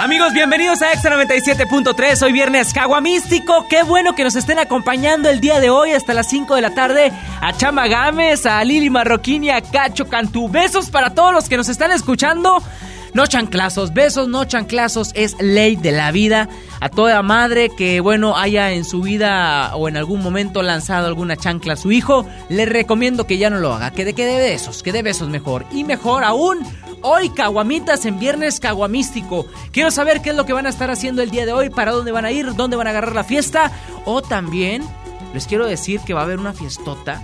Amigos, bienvenidos a Extra 97.3. Hoy viernes Cagua Místico. Qué bueno que nos estén acompañando el día de hoy hasta las 5 de la tarde. A Chama Gámez, a Lili Marroquín y a Cacho Cantú. Besos para todos los que nos están escuchando. No chanclazos, besos, no chanclazos, es ley de la vida. A toda madre que, bueno, haya en su vida o en algún momento lanzado alguna chancla a su hijo, le recomiendo que ya no lo haga, que de que de besos, que de besos mejor. Y mejor aún, Hoy caguamitas en viernes caguamístico. Quiero saber qué es lo que van a estar haciendo el día de hoy, para dónde van a ir, dónde van a agarrar la fiesta. O también les quiero decir que va a haber una fiestota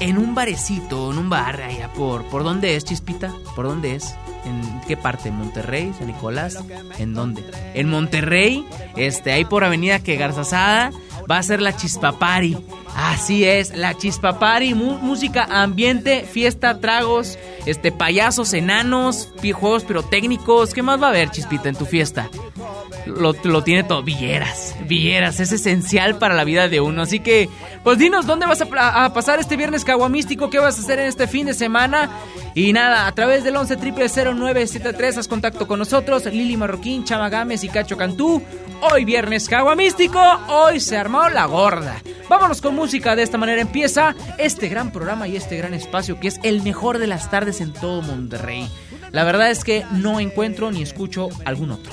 en un barecito, en un bar allá por... ¿Por dónde es, Chispita? ¿Por dónde es? ¿En qué parte? ¿En Monterrey? ¿San Nicolás? ¿En dónde? En Monterrey, este, ahí por Avenida que Garzazada, va a ser la Chispapari. Así es, la Chispapari, música, ambiente, fiesta, tragos, este, payasos, enanos, juegos pirotécnicos. ¿Qué más va a haber, Chispita, en tu fiesta? Lo, lo, tiene todo. Villeras, Villeras, es esencial para la vida de uno. Así que, pues dinos, ¿dónde vas a, pasar este viernes caguamístico? ¿Qué vas a hacer en este fin de semana? Y nada, a través del 11 0973 haz contacto con nosotros, Lili Marroquín, Chama Gámez y Cacho Cantú. Hoy viernes caguamístico, hoy se armó la gorda. Vámonos con música, de esta manera empieza este gran programa y este gran espacio que es el mejor de las tardes en todo Monterrey. La verdad es que no encuentro ni escucho algún otro.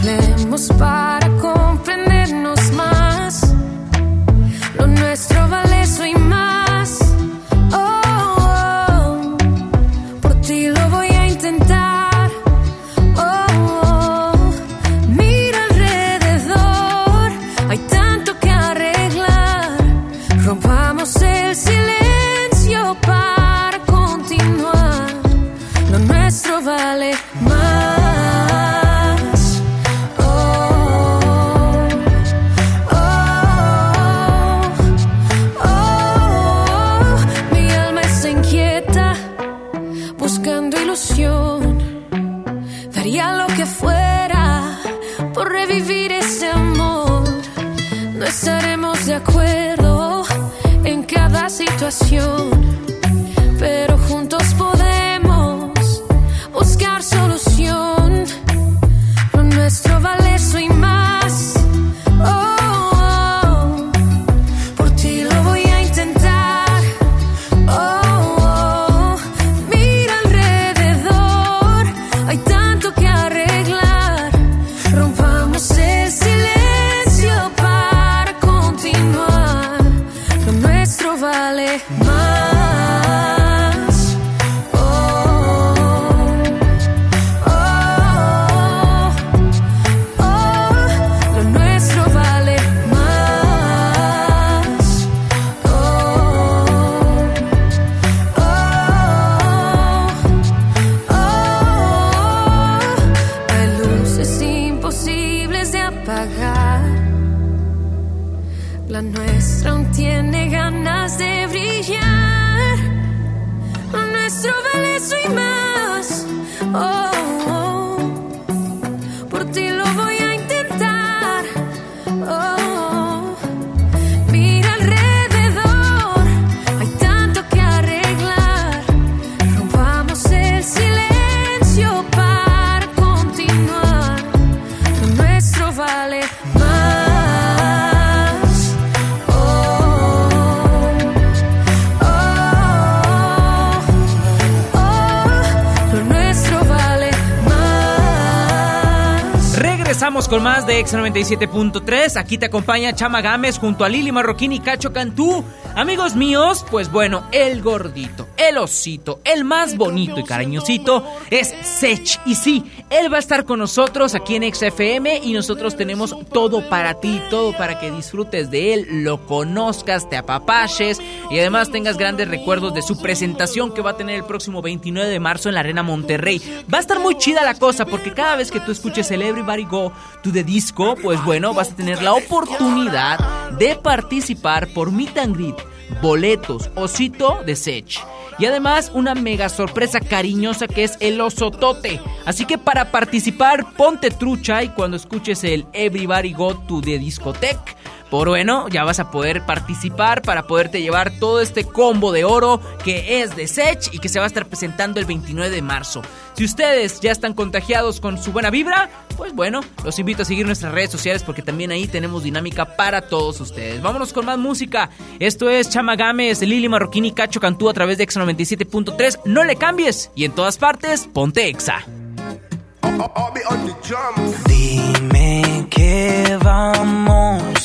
Hablemos para comprendernos más. Lo nuestro vale situación, De X97.3. Aquí te acompaña Chama Gámez junto a Lili Marroquín y Cacho Cantú. Amigos míos, pues bueno, el gordito, el osito, el más bonito y cariñosito es Sech. Y sí, él va a estar con nosotros aquí en XFM y nosotros tenemos todo para ti, todo para que disfrutes de él, lo conozcas, te apapaches y además tengas grandes recuerdos de su presentación que va a tener el próximo 29 de marzo en la Arena Monterrey. Va a estar muy chida la cosa porque cada vez que tú escuches el Everybody Go to the Disco, pues bueno, vas a tener la oportunidad de participar por Meet and Greet boletos, osito de Sech. Y además una mega sorpresa cariñosa que es el osotote. Así que para participar, ponte trucha y cuando escuches el Everybody Go to the Discotech, por bueno, ya vas a poder participar para poderte llevar todo este combo de oro que es de Sech y que se va a estar presentando el 29 de marzo. Si ustedes ya están contagiados con su buena vibra, pues bueno, los invito a seguir nuestras redes sociales porque también ahí tenemos dinámica para todos ustedes. Vámonos con más música. Esto es Chama Games, Lili Marroquini, Cacho Cantú a través de Exa 97.3. No le cambies y en todas partes, ponte Exa. Dime qué vamos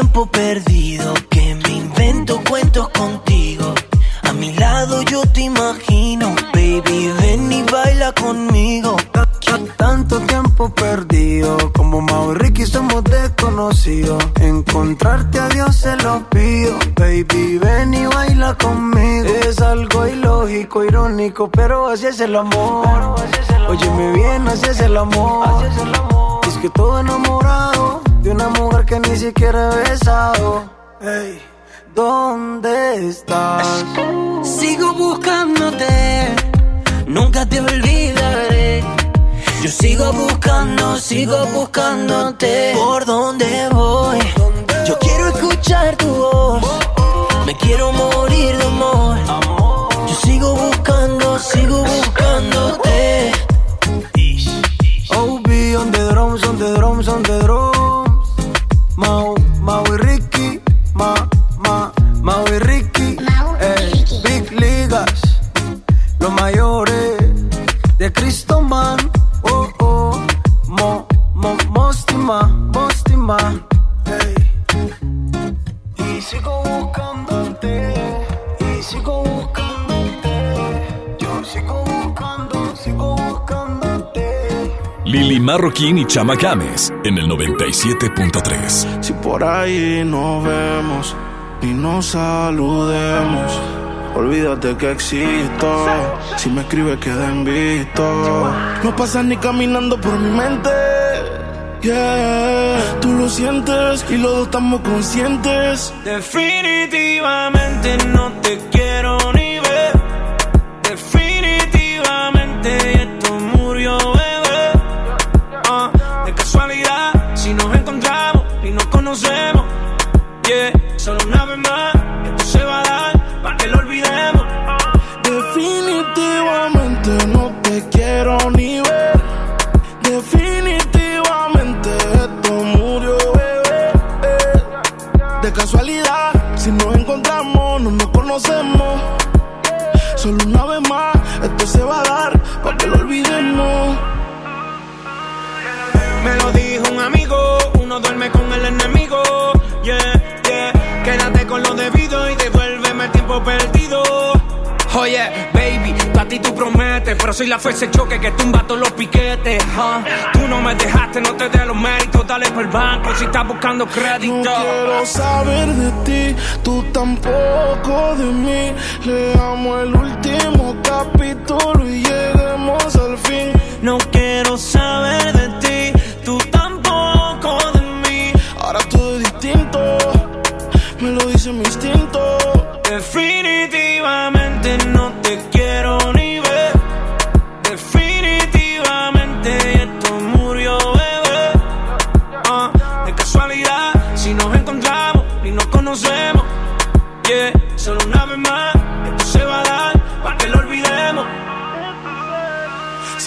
tiempo perdido que me invento cuentos contigo. A mi lado yo te imagino, baby, ven y baila conmigo. Tanto tiempo perdido, como Mau y Ricky somos desconocidos. Encontrarte a Dios se lo pido, baby, ven y baila conmigo. Es algo ilógico, irónico, pero así es el amor. Óyeme bien, así es el amor. Es que todo enamorado de una mujer que ni siquiera he besado. Ey, ¿dónde estás? Sigo buscándote, nunca te olvidaré. Yo sigo buscando, sigo buscándote. ¿Por dónde Chama Games en el 97.3. Si por ahí nos vemos y nos saludemos, olvídate que existo. Si me escribes, queda en visto. No pasas ni caminando por mi mente. Yeah, tú lo sientes y los dos estamos conscientes. Definitivamente no te No quiero saber de ti, tú tampoco de mí. Leamos el encontramos y nos conocemos. Yeah, solo una vez más, esto se va a dar para que lo olvidemos.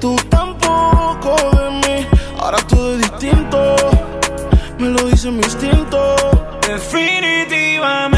tú tampoco de mí. Ahora todo es distinto, me lo dice mi instinto. Definitivamente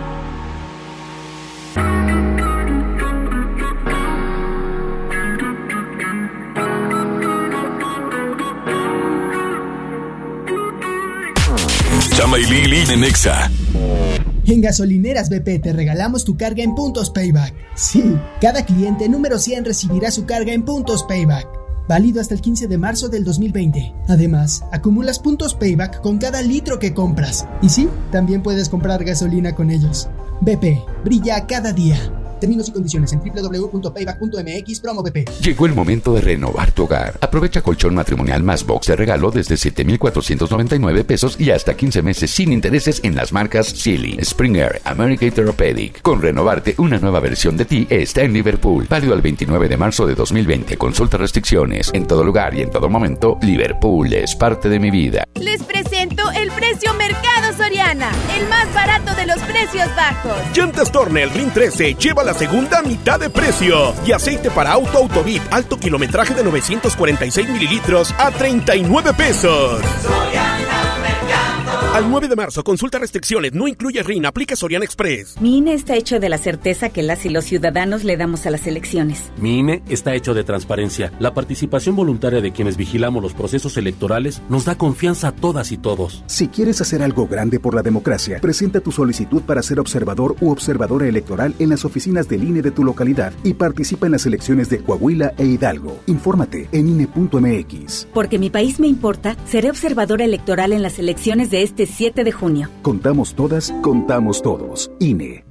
Chama y en. En Gasolineras BP te regalamos tu carga en puntos payback. Sí, cada cliente número 100 recibirá su carga en puntos payback. Válido hasta el 15 de marzo del 2020. Además, acumulas puntos payback con cada litro que compras. Y sí, también puedes comprar gasolina con ellos. BP, brilla cada día. Términos y condiciones en www.payback.mx promo BP. Llegó el momento de renovar tu hogar. Aprovecha colchón matrimonial más box de regalo desde 7,499 pesos y hasta 15 meses sin intereses en las marcas Sealy, Springer, American Therapeutic. Con renovarte, una nueva versión de ti está en Liverpool. Válido al 29 de marzo de 2020. Consulta restricciones. En todo lugar y en todo momento, Liverpool es parte de mi vida. Les presento el precio Mercado Soriana, el más barato de los precios bajos. Llantas Tornel Ring 13 lleva la segunda mitad de precio. Y aceite para auto Autobit alto kilometraje de 946 mililitros a 39 pesos. Al 9 de marzo, consulta restricciones, no incluye RIN, aplica Soriana Express. Mi INE está hecho de la certeza que las y los ciudadanos le damos a las elecciones. Mi INE está hecho de transparencia. La participación voluntaria de quienes vigilamos los procesos electorales nos da confianza a todas y todos. Si quieres hacer algo grande por la democracia, presenta tu solicitud para ser observador u observadora electoral en las oficinas del INE de tu localidad y participa en las elecciones de Coahuila e Hidalgo. Infórmate en INE.mx. Porque mi país me importa, seré observadora electoral en las elecciones de este 7 de junio. Contamos todas, contamos todos. INE.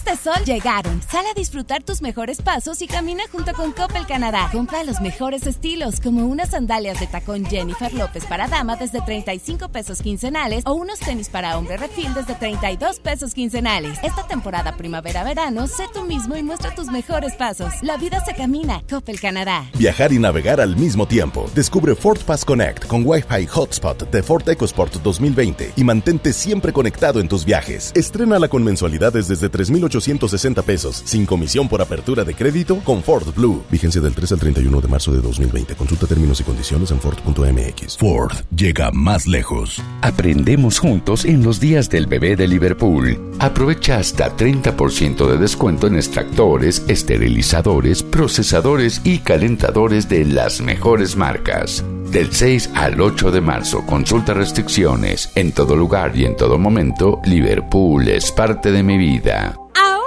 días de sol llegaron. Sal a disfrutar tus mejores pasos y camina junto con Coppel Canadá. Compra los mejores estilos, como unas sandalias de tacón Jennifer López para dama desde 35 pesos quincenales o unos tenis para hombre refil desde 32 pesos quincenales. Esta temporada primavera-verano, sé tú mismo y muestra tus mejores pasos. La vida se camina. Coppel Canadá. Viajar y navegar al mismo tiempo. Descubre Ford Pass Connect con Wi-Fi Hotspot de Ford EcoSport 2020 y mantente siempre conectado en tus viajes. Estrénala con mensualidades desde 3,860 pesos, sin comisión por apertura de crédito con Ford Blue. Vigencia del 3 al 31 de marzo de 2020. Consulta términos y condiciones en Ford.mx. Ford llega más lejos. Aprendemos juntos en los días del bebé de Liverpool. Aprovecha hasta 30% de descuento en extractores, esterilizadores, procesadores y calentadores de las mejores marcas. Del 6 al 8 de marzo, consulta restricciones. En todo lugar y en todo momento, Liverpool es parte de mi vida.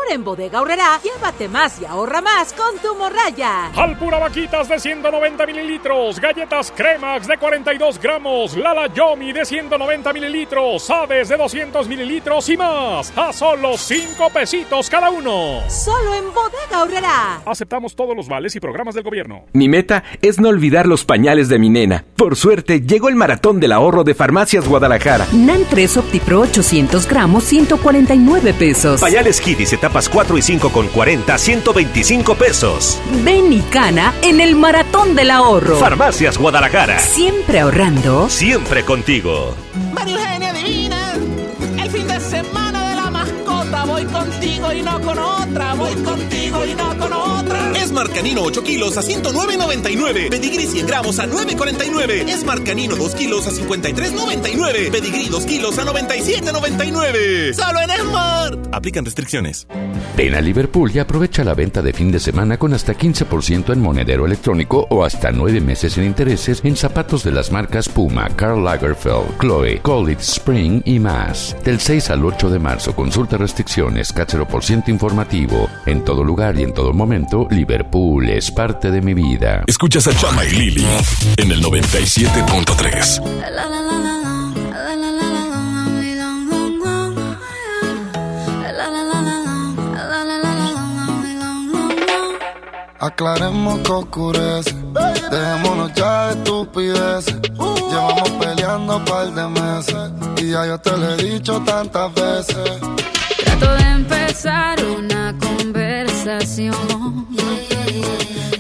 Ahora en Bodega Horrera, llévate más y ahorra más con tu morraya. Alpura Vaquitas de 190 mililitros, galletas Cremax de 42 gramos, Lala Yomi de 190 mililitros, Aves de 200 mililitros y más. A solo 5 pesitos cada uno. Solo en Bodega Horrera. Aceptamos todos los vales y programas del gobierno. Mi meta es no olvidar los pañales de mi nena. Por suerte, llegó el maratón del ahorro de Farmacias Guadalajara. NAN 3 OptiPro 800 gramos, 149 pesos. Pañales Kidis etapas 4 y 5 con 40, 125 pesos. Ven y cana en el maratón del ahorro. Farmacias Guadalajara. Siempre ahorrando. Siempre contigo. María Eugenia Divina, el fin de semana de la mascota. Voy contigo y no con otra. Voy contigo y no con otra. Smart Canino 8 kilos a 109.99. Pedigrí 100 gramos a 9.49. Smart Canino 2 kilos a 53.99. Pedigrí 2 kilos a 97.99. Solo en Smart. Aplican restricciones. Ven a Liverpool y aprovecha la venta de fin de semana con hasta 15% en monedero electrónico o hasta 9 meses sin intereses en zapatos de las marcas Puma, Karl Lagerfeld, Chloe, College Spring y más. Del 6 al 8 de marzo, consulta restricciones, cáchero por ciento informativo. En todo lugar y en todo momento, Liverpool es parte de mi vida. Escuchas a Chama y Lili en el 97.3. Aclaremos que oscurece. Dejémonos ya de estupideces. Llevamos peleando un par de meses. Y ya yo te lo he dicho tantas veces. Trato de empezar una conversación.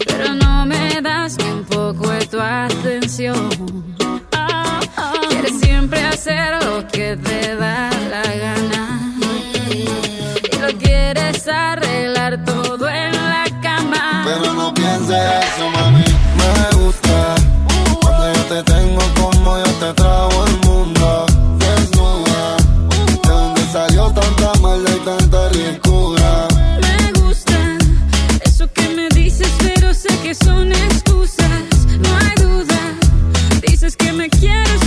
Pero no me das ni un poco de tu atención. Quieres siempre hacer lo que te da la gana. Y lo quieres arreglar todo en la cama. Pero no pienses eso, mami. Me gusta. Cuando yo te tengo como yo te trago son excusas. No hay duda. Dices que me quieres,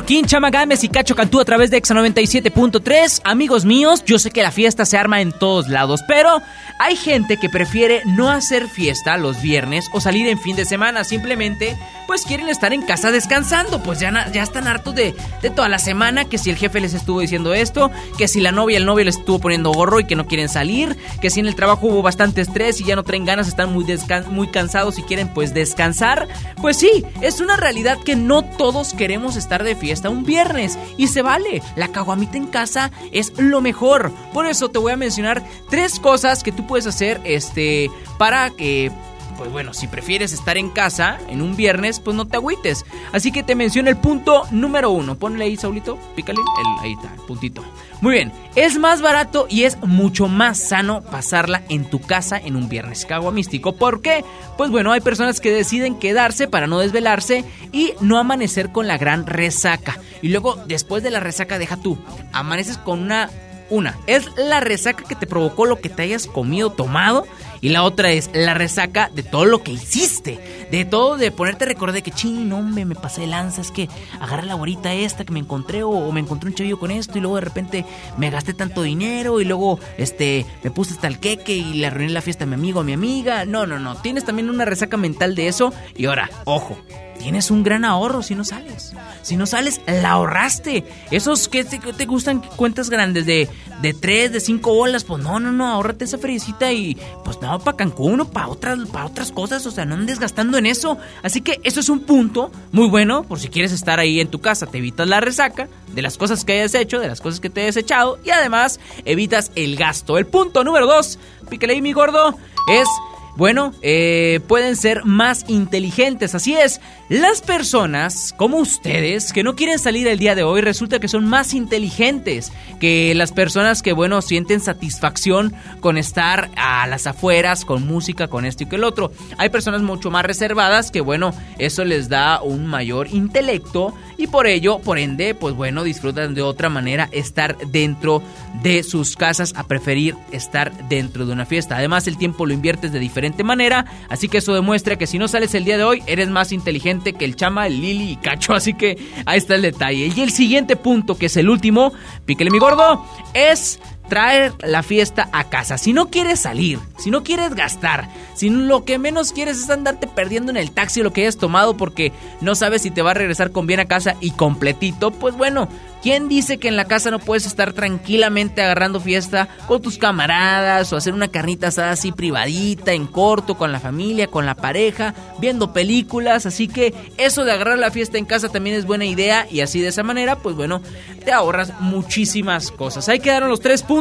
Marroquín, Chama Gámez y Cacho Cantú a través de Exa 97.3. Amigos míos, yo sé que la fiesta se arma en todos lados, pero hay gente que prefiere no hacer fiesta los viernes o salir en fin de semana. Simplemente, pues quieren estar en casa descansando. Pues ya, ya están hartos de, de toda la semana. Que si el jefe les estuvo diciendo esto, que si la novia el novio les estuvo poniendo gorro y que no quieren salir, que si en el trabajo hubo bastante estrés y ya no traen ganas, están muy, muy cansados y quieren pues descansar. Pues sí, es una realidad que no todos queremos estar de fiesta un viernes y se vale. La caguamita en casa es lo mejor. Por eso te voy a mencionar tres cosas que tú puedes hacer este para que pues bueno, si prefieres estar en casa en un viernes, pues no te agüites. Así que te menciono el punto número uno. Ponle ahí, Saulito, pícale. El, ahí está, el puntito. Muy bien, es más barato y es mucho más sano pasarla en tu casa en un viernes cago místico. ¿Por qué? Pues bueno, hay personas que deciden quedarse para no desvelarse y no amanecer con la gran resaca. Y luego, después de la resaca, deja tú, amaneces con una una, es la resaca que te provocó lo que te hayas comido, tomado. Y la otra es la resaca de todo lo que hiciste. De todo, de ponerte a recordar de que, ching, hombre, me pasé de lanza. Es que agarré la guarita esta que me encontré o, o me encontré un chavillo con esto. Y luego de repente me gasté tanto dinero. Y luego, este, me puse hasta el queque y le arruiné la fiesta a mi amigo, a mi amiga. No, no, no. Tienes también una resaca mental de eso. Y ahora, ojo, tienes un gran ahorro si no sales. Si no sales, la ahorraste. Esos que te, que te gustan cuentas grandes de, de 3, de 5 bolas, pues no, no, no, ahórrate esa feriecita y pues no, para Cancún o para otras, para otras cosas, o sea, no andes gastando en eso. Así que eso es un punto muy bueno por si quieres estar ahí en tu casa, te evitas la resaca de las cosas que hayas hecho, de las cosas que te hayas echado y además evitas el gasto. El punto número 2, pícale ahí mi gordo, es bueno, eh, pueden ser más inteligentes. Así es, Las personas, como ustedes, que no quieren salir el día de hoy, resulta que son más inteligentes que las personas que, bueno, sienten satisfacción con estar a las afueras, con música, con esto y que el otro. Hay personas mucho más reservadas que, bueno, eso les da un mayor intelecto y por ello, por ende, pues bueno, disfrutan de otra manera estar dentro de sus casas a preferir estar dentro de una fiesta. Además, el tiempo lo inviertes de diferente manera, así que eso demuestra que si no sales el día de hoy, eres más inteligente que el Chama, el Lili y Cacho, así que ahí está el detalle. Y el siguiente punto, que es el último, píquele mi gordo, es traer la fiesta a casa. Si no quieres salir, si no quieres gastar, si lo que menos quieres es andarte perdiendo en el taxi lo que hayas tomado porque no sabes si te va a regresar con bien a casa y completito, pues bueno, ¿Quién dice que en la casa no puedes estar tranquilamente agarrando fiesta con tus camaradas o hacer una carnita asada así privadita, en corto, con la familia, con la pareja, viendo películas? Así que eso de agarrar la fiesta en casa también es buena idea y así de esa manera, pues bueno, te ahorras muchísimas cosas. Ahí quedaron los tres puntos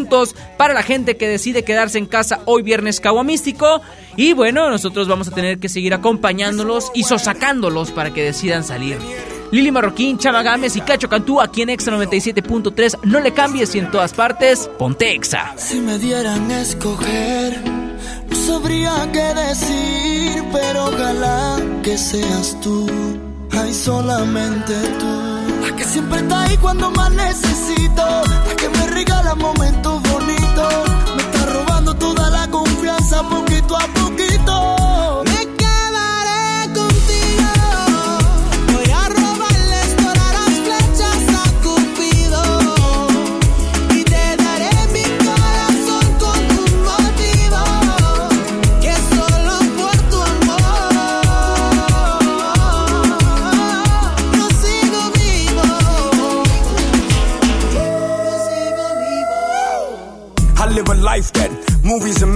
para la gente que decide quedarse en casa hoy viernes Místico. Y bueno, nosotros vamos a tener que seguir acompañándolos y sosacándolos para que decidan salir. Lili Marroquín, Chama Gámez y Cacho Cantú aquí en Exa 97.3. No le cambies y en todas partes, ponte Exa. Si me dieran escoger, no sabría qué decir, pero ojalá que seas tú. Hay solamente tú. La que siempre está ahí cuando más necesito. La que me regala momentos poquito a poquito.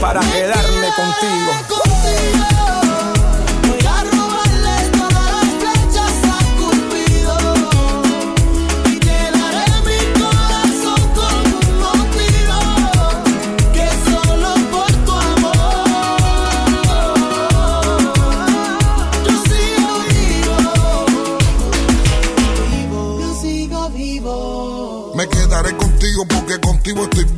para quedarme contigo.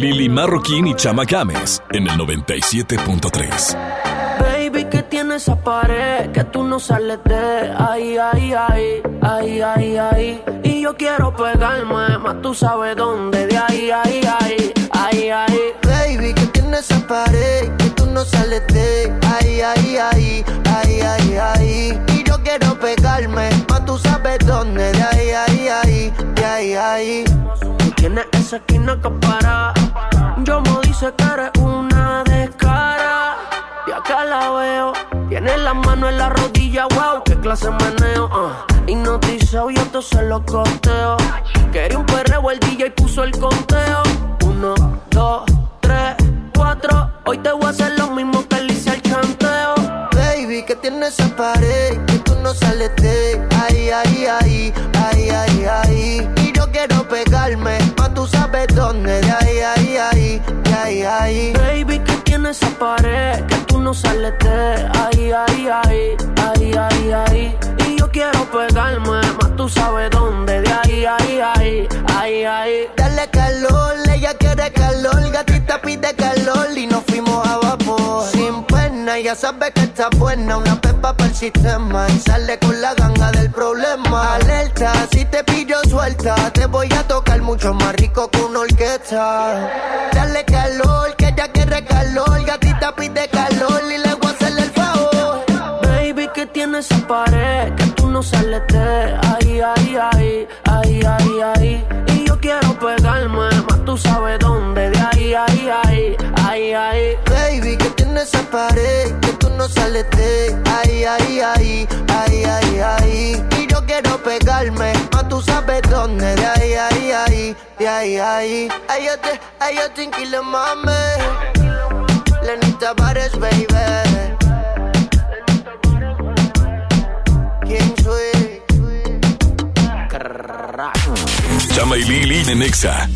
Lili Marroquín y Chama Games en el 97.3. Baby, que tiene esa pared que tú no sales de ahí, ahí, ahí, ahí, ahí, ahí. Y yo quiero pegarme, más tú sabes dónde, de ahí, ahí, ahí, ahí, ahí. Baby, que tiene esa pared que tú no sales de ahí, ahí, ahí, ahí, ahí, ahí. Y yo quiero pegarme, más tú sabes dónde, de ahí, ahí, ahí, de ahí, ahí. Tienes esa esquina que para. Yo me dice que eres una descara. Y acá la veo. Tiene la mano en la rodilla, wow, qué clase meneo. Uh. Hipnotizado y esto se lo costeo. Quería un perreo, el DJ puso el conteo. Uno, dos, tres, cuatro. Hoy te voy a hacer lo mismo que le hice al esa pared, que tú no sales de ahí, ahí, ahí, ahí, ahí, ahí. Y yo quiero pegarme, dónde, de ahí, ahí, ahí, de ahí, ahí. Baby, que tiene esa pared, que tú no sales de ahí, ahí, ahí, ahí, ahí, ahí. Y yo quiero pegarme, más tú sabes dónde, de ahí, ahí, ahí, ahí, ahí. Dale calor, ella quiere calor, gatita pide calor y nos ya sabe que está buena, una pepa para el sistema y sale con la ganga del problema. Alerta, si te pillo suelta, te voy a tocar mucho más rico que una orquesta. Dale calor, que ella quiere calor, gatita pide calor y le voy a hacerle el favor. Baby, que tiene esa pared, que tú no sales de ahí, ahí, ahí, ahí, ahí, ahí. Y yo quiero pegarme, más tú sabes dónde, de ahí, ahí, ahí, ahí, ahí. Esa pared, que tú no sales de ahí, ahí, ahí, ahí, ahí, ahí. Y yo quiero pegarme, más tú sabes dónde, de ahí, ahí, ahí, de ahí, ahí. Ay, yo te, ay, yo te inquilo, mami. Lenny Tavares, baby. ¿Quién soy? Chama y Lili de Nexa.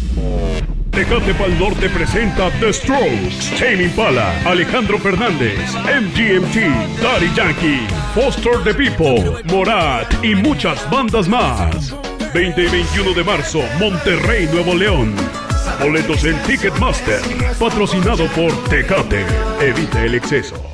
Tecate Pal Norte presenta The Strokes, Tame Impala, Alejandro Fernández, MGMT, Daddy Yankee, Foster the People, Morat y muchas bandas más. 20 y 21 de marzo, Monterrey, Nuevo León. Boletos en Ticketmaster, patrocinado por Tecate. Evita el exceso.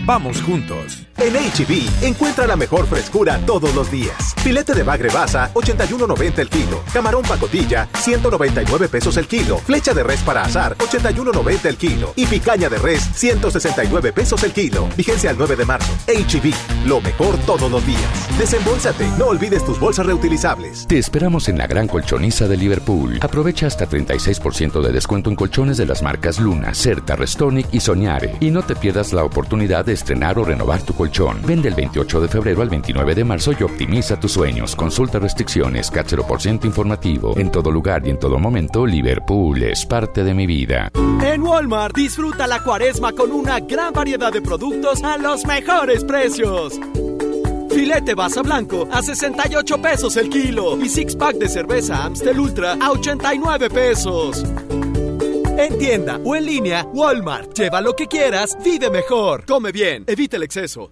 Vamos juntos. En HB, encuentra la mejor frescura todos los días. Filete de bagre basa, 81.90 el kilo. Camarón pacotilla, 199 pesos el kilo. Flecha de res para asar, 81.90 el kilo. Y picaña de res, 169 pesos el kilo. Vigencia al 9 de marzo. HB, lo mejor todos los días. Desembolsate, no olvides tus bolsas reutilizables. Te esperamos en la gran colchoniza de Liverpool. Aprovecha hasta 36% de descuento en colchones de las marcas Luna, Certa, Restonic y Soñare. Y no te pierdas la oportunidad de estrenar o renovar tu colchón. Vende el 28 de febrero al 29 de marzo y optimiza tus sueños. Consulta restricciones, CAT 0% informativo. En todo lugar y en todo momento, Liverpool es parte de mi vida. En Walmart disfruta la cuaresma con una gran variedad de productos a los mejores precios. Filete basa blanco a 68 pesos el kilo y six pack de cerveza Amstel Ultra a 89 pesos. En tienda o en línea, Walmart. Lleva lo que quieras, vive mejor. Come bien, evita el exceso.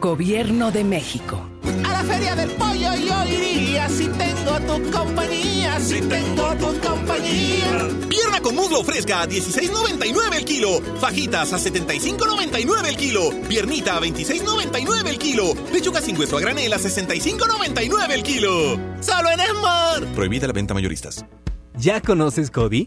Gobierno de México. A la feria del pollo yo iría si tengo tu compañía, si tengo tu compañía. Pierna con muslo fresca a 16.99 el kilo. Fajitas a 75.99 el kilo. Piernita a 26.99 el kilo. Lechuga sin hueso a granel a 65.99 el kilo. Solo en Smart. Prohibida la venta mayoristas. ¿Ya conoces Cody?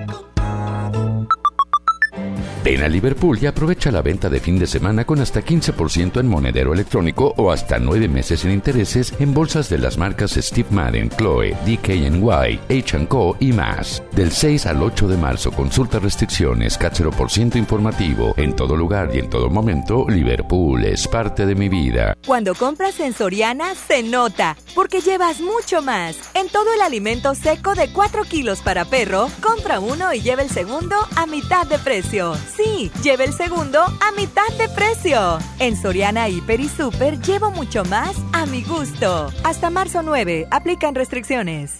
Ven a Liverpool y aprovecha la venta de fin de semana con hasta 15% en monedero electrónico o hasta 9 meses sin intereses en bolsas de las marcas Steve Madden, Chloe, DKNY, H&Co y más. Del 6 al 8 de marzo consulta restricciones, CAT 0% informativo. En todo lugar y en todo momento, Liverpool es parte de mi vida. Cuando compras en Soriana, se nota, porque llevas mucho más. En todo el alimento seco de 4 kilos para perro, compra uno y lleva el segundo a mitad de precio. Sí, lleve el segundo a mitad de precio. En Soriana Hiper y Super llevo mucho más a mi gusto. Hasta marzo 9, aplican restricciones.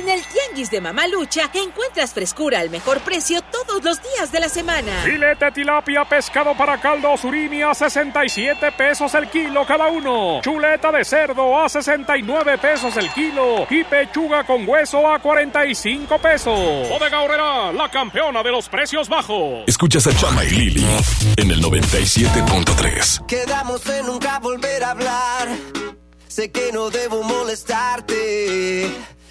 De Mamalucha encuentras frescura al mejor precio todos los días de la semana. Filete tilapia pescado para caldo surimi a 67 pesos el kilo cada uno. Chuleta de cerdo a 69 pesos el kilo. Y pechuga con hueso a 45 pesos. Bodega Horrera, la campeona de los precios bajos. Escuchas a Chama y Lili en el 97.3. Quedamos en nunca volver a hablar. Sé que no debo molestarte.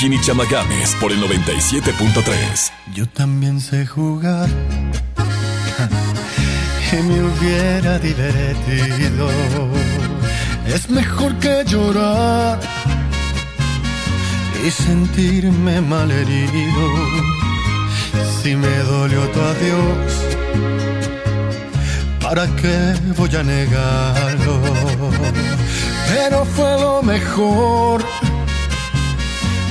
Marroquín y Chama Games por el 97.3. Yo también sé jugar y me hubiera divertido. Es mejor que llorar y sentirme malherido. Si me dolió tu adiós, ¿para qué voy a negarlo? Pero fue lo mejor.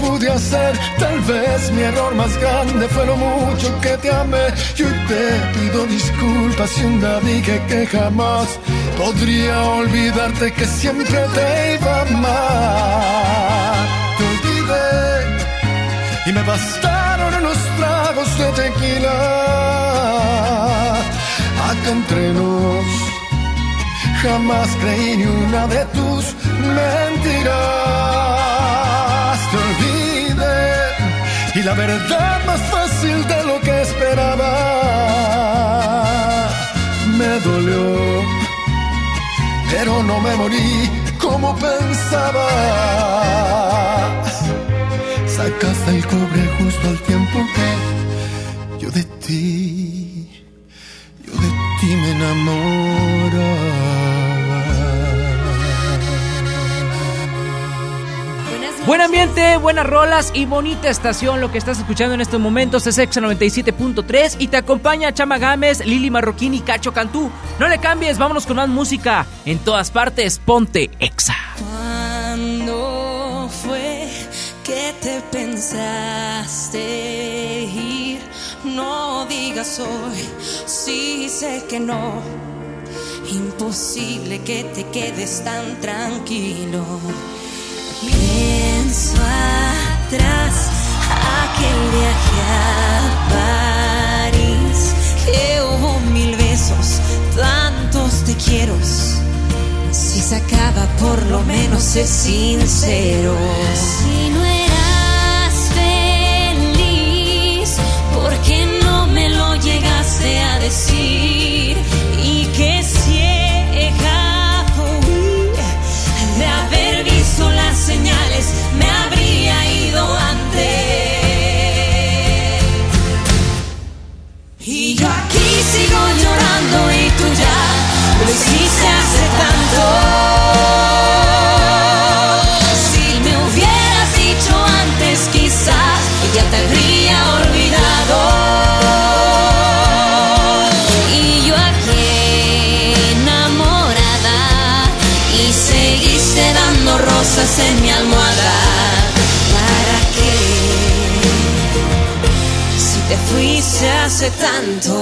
Pude hacer. Tal vez mi error más grande fue lo mucho que te amé. Yo te pido disculpas si un día dije que jamás podría olvidarte que siempre te iba a amar. Te olvidé y me bastaron unos tragos de tequila. Acá entre nos Jamás creí ni una de tus mentiras. Y la verdad más fácil de lo que esperaba. Me dolió, pero no me morí como pensaba. Sacaste el cobre justo al tiempo que yo de ti, yo de ti me enamoraba. Buen ambiente, buenas rolas y bonita estación. Lo que estás escuchando en estos momentos es Exa 97.3 y te acompaña Chama Gámez, Lili Marroquín y Cacho Cantú. No le cambies, vámonos con más música. En todas partes, ponte Exa. ¿Cuándo fue que te pensaste ir? No digas hoy, sí sé que no. Imposible que te quedes tan tranquilo. Atrás aquel viaje a París, que hubo mil besos, tantos te quiero. Si se acaba, por lo menos sé sincero. Si no eras feliz, ¿por qué no me lo llegaste a decir? Sigo llorando y tú ya lo hiciste hace tanto. Hace tanto.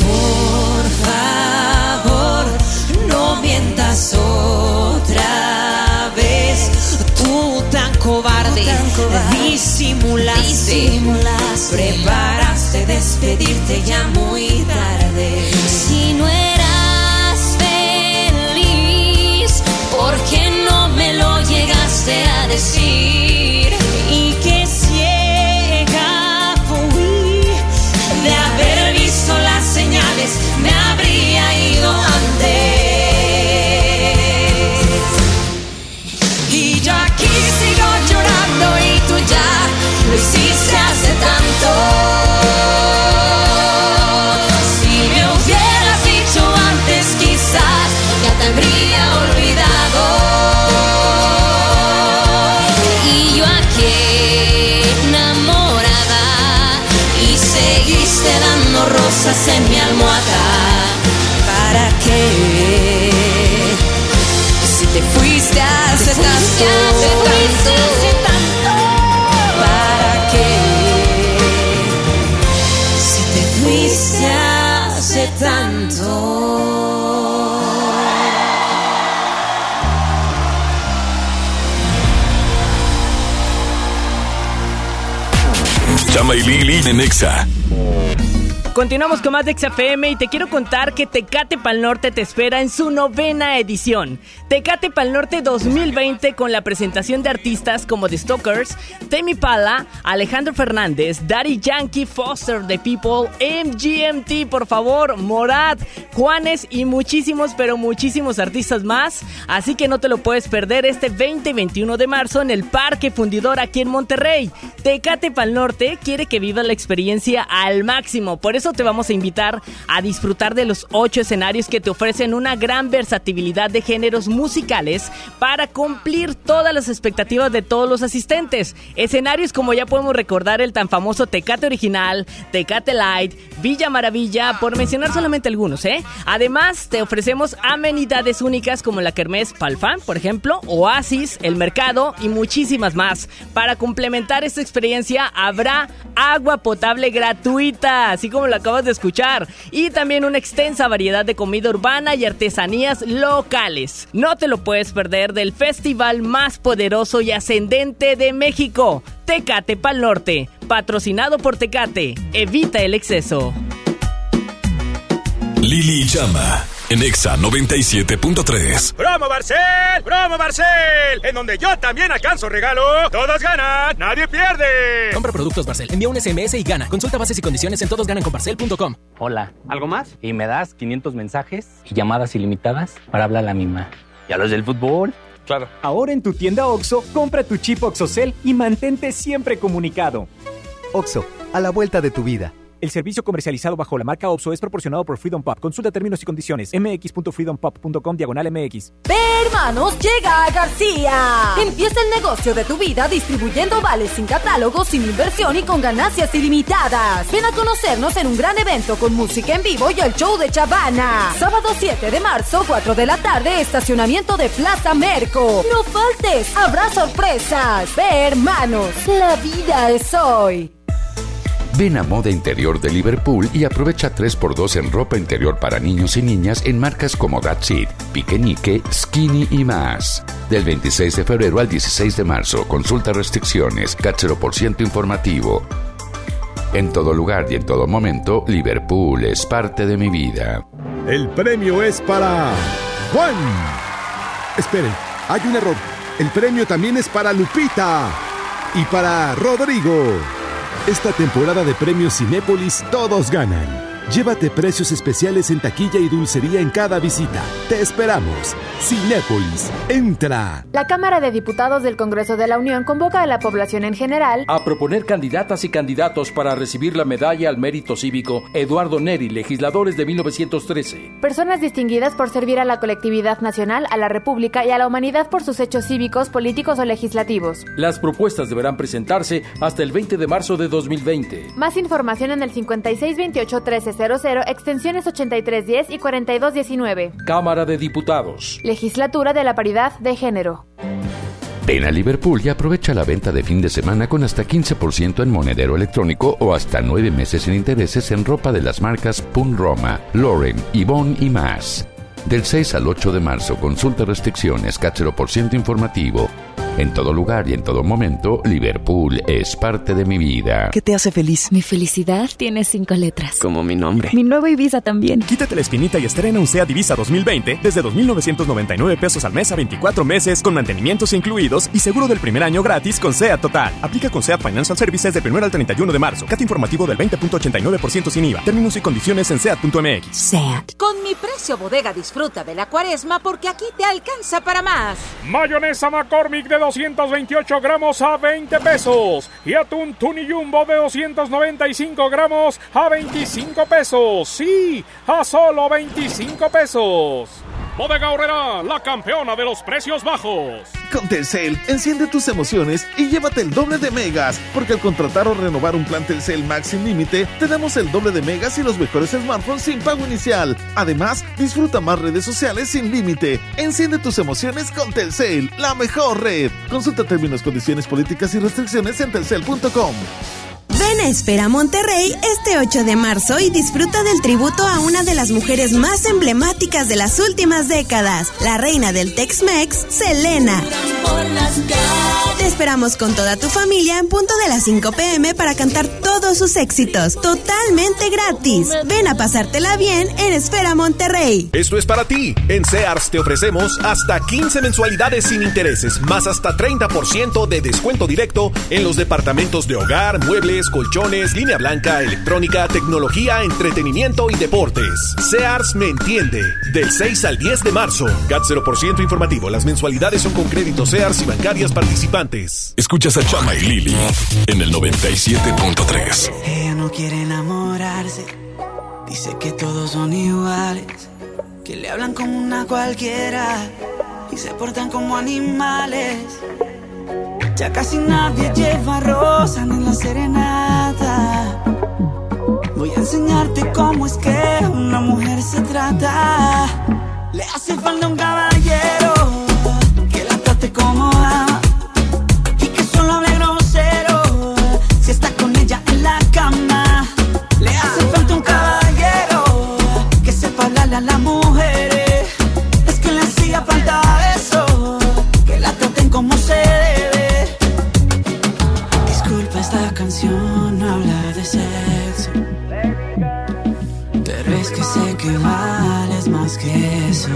Por favor, no mientas otra vez. Tú tan cobarde, disimulaste, preparaste despedirte ya muy tarde. Llegaste a Chama y Lili de Nexa. Continuamos con más de XFM y te quiero contar que Tecate Pal Norte te espera en su novena edición. Tecate Pal Norte 2020 con la presentación de artistas como The Stokers, Temi Pala, Alejandro Fernández, Daddy Yankee, Foster The People, MGMT, por favor, Morat, Juanes y muchísimos, pero muchísimos artistas más. Así que no te lo puedes perder este 20 y 21 de marzo en el Parque Fundidor aquí en Monterrey. Tecate Pal Norte quiere que vivas la experiencia al máximo. Por eso te vamos a invitar a disfrutar de los ocho escenarios que te ofrecen una gran versatilidad de géneros musicales para cumplir todas las expectativas de todos los asistentes. Escenarios como ya podemos recordar el tan famoso Tecate Original, Tecate Light, Villa Maravilla, por mencionar solamente algunos, ¿eh? Además, te ofrecemos amenidades únicas como la Kermés Palfan, por ejemplo, Oasis, El Mercado y muchísimas más. Para complementar esta experiencia habrá agua potable gratuita, así como acabas de escuchar, y también una extensa variedad de comida urbana y artesanías locales. No te lo puedes perder del festival más poderoso y ascendente de México, Tecate Pal Norte, patrocinado por Tecate. Evita el exceso. Lili Llama en Exa 97.3. ¡Promo Barcel! ¡Promo Barcel! En donde yo también alcanzo regalo. Todos ganan, nadie pierde. Compra productos Barcel, envía un SMS y gana. Consulta bases y condiciones en todosgananconbarcel.com. Hola, ¿algo más? Y me das 500 mensajes y llamadas ilimitadas para hablar a la misma. ¿Y a los del fútbol? Claro. Ahora en tu tienda OXO, compra tu chip OXOCEL y mantente siempre comunicado. OXO, a la vuelta de tu vida. El servicio comercializado bajo la marca OPSO es proporcionado por Freedom Pop. Consulta términos y condiciones. mx.freedompop.com diagonal mx. Hermanos, llega a García. Empieza el negocio de tu vida distribuyendo vales sin catálogo, sin inversión y con ganancias ilimitadas. Ven a conocernos en un gran evento con música en vivo y el show de Chavana. Sábado 7 de marzo, 4 de la tarde, estacionamiento de Plaza Merco. No faltes, habrá sorpresas. Ve, hermanos, la vida es hoy. Ven a Moda Interior de Liverpool y aprovecha 3x2 en ropa interior para niños y niñas en marcas como That's It, Piquenique, Skinny y más. Del 26 de febrero al 16 de marzo, consulta restricciones, por ciento informativo. En todo lugar y en todo momento, Liverpool es parte de mi vida. El premio es para Juan. Esperen, hay un error. El premio también es para Lupita y para Rodrigo. Esta temporada de premios Cinépolis todos ganan. Llévate precios especiales en taquilla y dulcería en cada visita. Te esperamos. Cinépolis, entra. La Cámara de Diputados del Congreso de la Unión convoca a la población en general a proponer candidatas y candidatos para recibir la medalla al mérito cívico Eduardo Neri, legisladores de 1913. Personas distinguidas por servir a la colectividad nacional, a la República y a la humanidad por sus hechos cívicos, políticos o legislativos. Las propuestas deberán presentarse hasta el 20 de marzo de 2020. Más información en el 5628 1300, extensiones 8310 y 4219. Cámara de Diputados. Legislatura de la Paridad de Género. Ven a Liverpool y aprovecha la venta de fin de semana con hasta 15% en monedero electrónico o hasta 9 meses sin intereses en ropa de las marcas Pun Roma, Lauren, Yvonne y más. Del 6 al 8 de marzo, consulta restricciones, cáchero por ciento informativo. En todo lugar y en todo momento, Liverpool es parte de mi vida. ¿Qué te hace feliz? Mi felicidad tiene cinco letras. Como mi nombre. Mi nueva Ibiza también. Quítate la espinita y estrena un SEAT Ibiza 2020 desde 2.999 pesos al mes a 24 meses con mantenimientos incluidos y seguro del primer año gratis con SEAT Total. Aplica con SEAT Financial Services del 1 al 31 de marzo. Cat informativo del 20.89% sin IVA. Términos y condiciones en SEAT.mx. SEAT. Con mi precio bodega disfruta de la cuaresma porque aquí te alcanza para más. Mayonesa McCormick de 228 gramos a 20 pesos. Y atún Tuni Jumbo de 295 gramos a 25 pesos. Sí, a solo 25 pesos. Bodega Horrera, la campeona de los precios bajos. Con Telcel, enciende tus emociones y llévate el doble de megas, porque al contratar o renovar un plan Telcel Max sin límite, te damos el doble de megas y los mejores smartphones sin pago inicial. Además, disfruta más redes sociales sin límite. Enciende tus emociones con Telcel, la mejor red. Consulta términos, condiciones políticas y restricciones en telcel.com. Ven a Espera Monterrey este 8 de marzo y disfruta del tributo a una de las mujeres más emblemáticas de las últimas décadas, la reina del Tex-Mex, Selena. Te esperamos con toda tu familia en punto de las 5 pm para cantar todos sus éxitos, totalmente gratis. Ven a pasártela bien en Esfera Monterrey. Esto es para ti. En Sears te ofrecemos hasta 15 mensualidades sin intereses, más hasta 30% de descuento directo en los departamentos de hogar, muebles, colchones, línea blanca, electrónica, tecnología, entretenimiento y deportes. Sears me entiende. Del 6 al 10 de marzo. CAT 0% informativo. Las mensualidades son con créditos Sears y bancarias participantes. Escuchas a Chama y Lili en el 97.3. Ella no quiere enamorarse. Dice que todos son iguales. Que le hablan como una cualquiera. Y se portan como animales. Ya casi nadie lleva rosa ni la serenata. Voy a enseñarte cómo es que una mujer se trata. Le hace falta un caballero que la trate como ama y que que eso.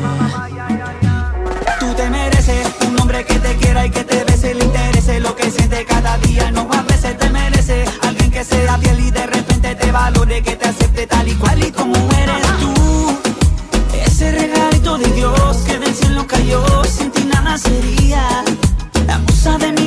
Tú te mereces un hombre que te quiera y que te bese, le interese lo que siente cada día. No a veces te merece alguien que sea fiel y de repente te valore, que te acepte tal y cual y como eres tú. Ese regalito de Dios que del cielo cayó, sin ti nada sería. La musa de mi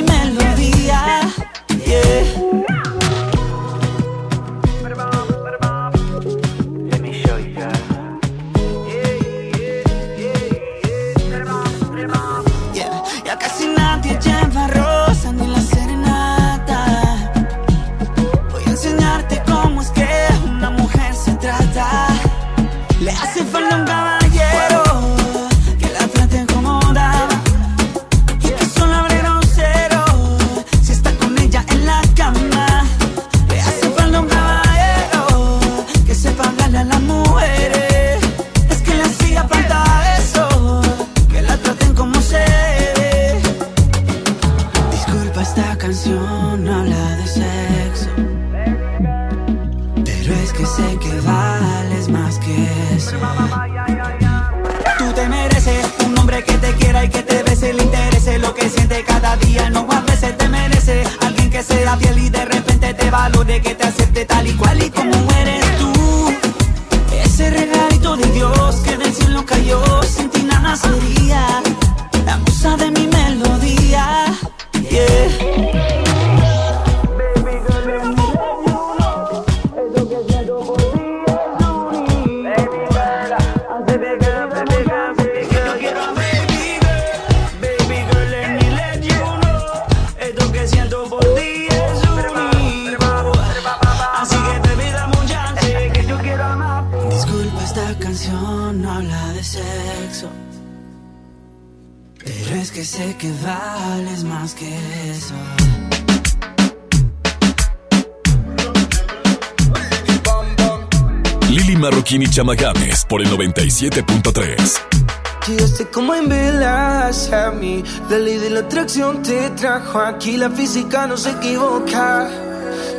atracción te trajo aquí. La física no se equivoca.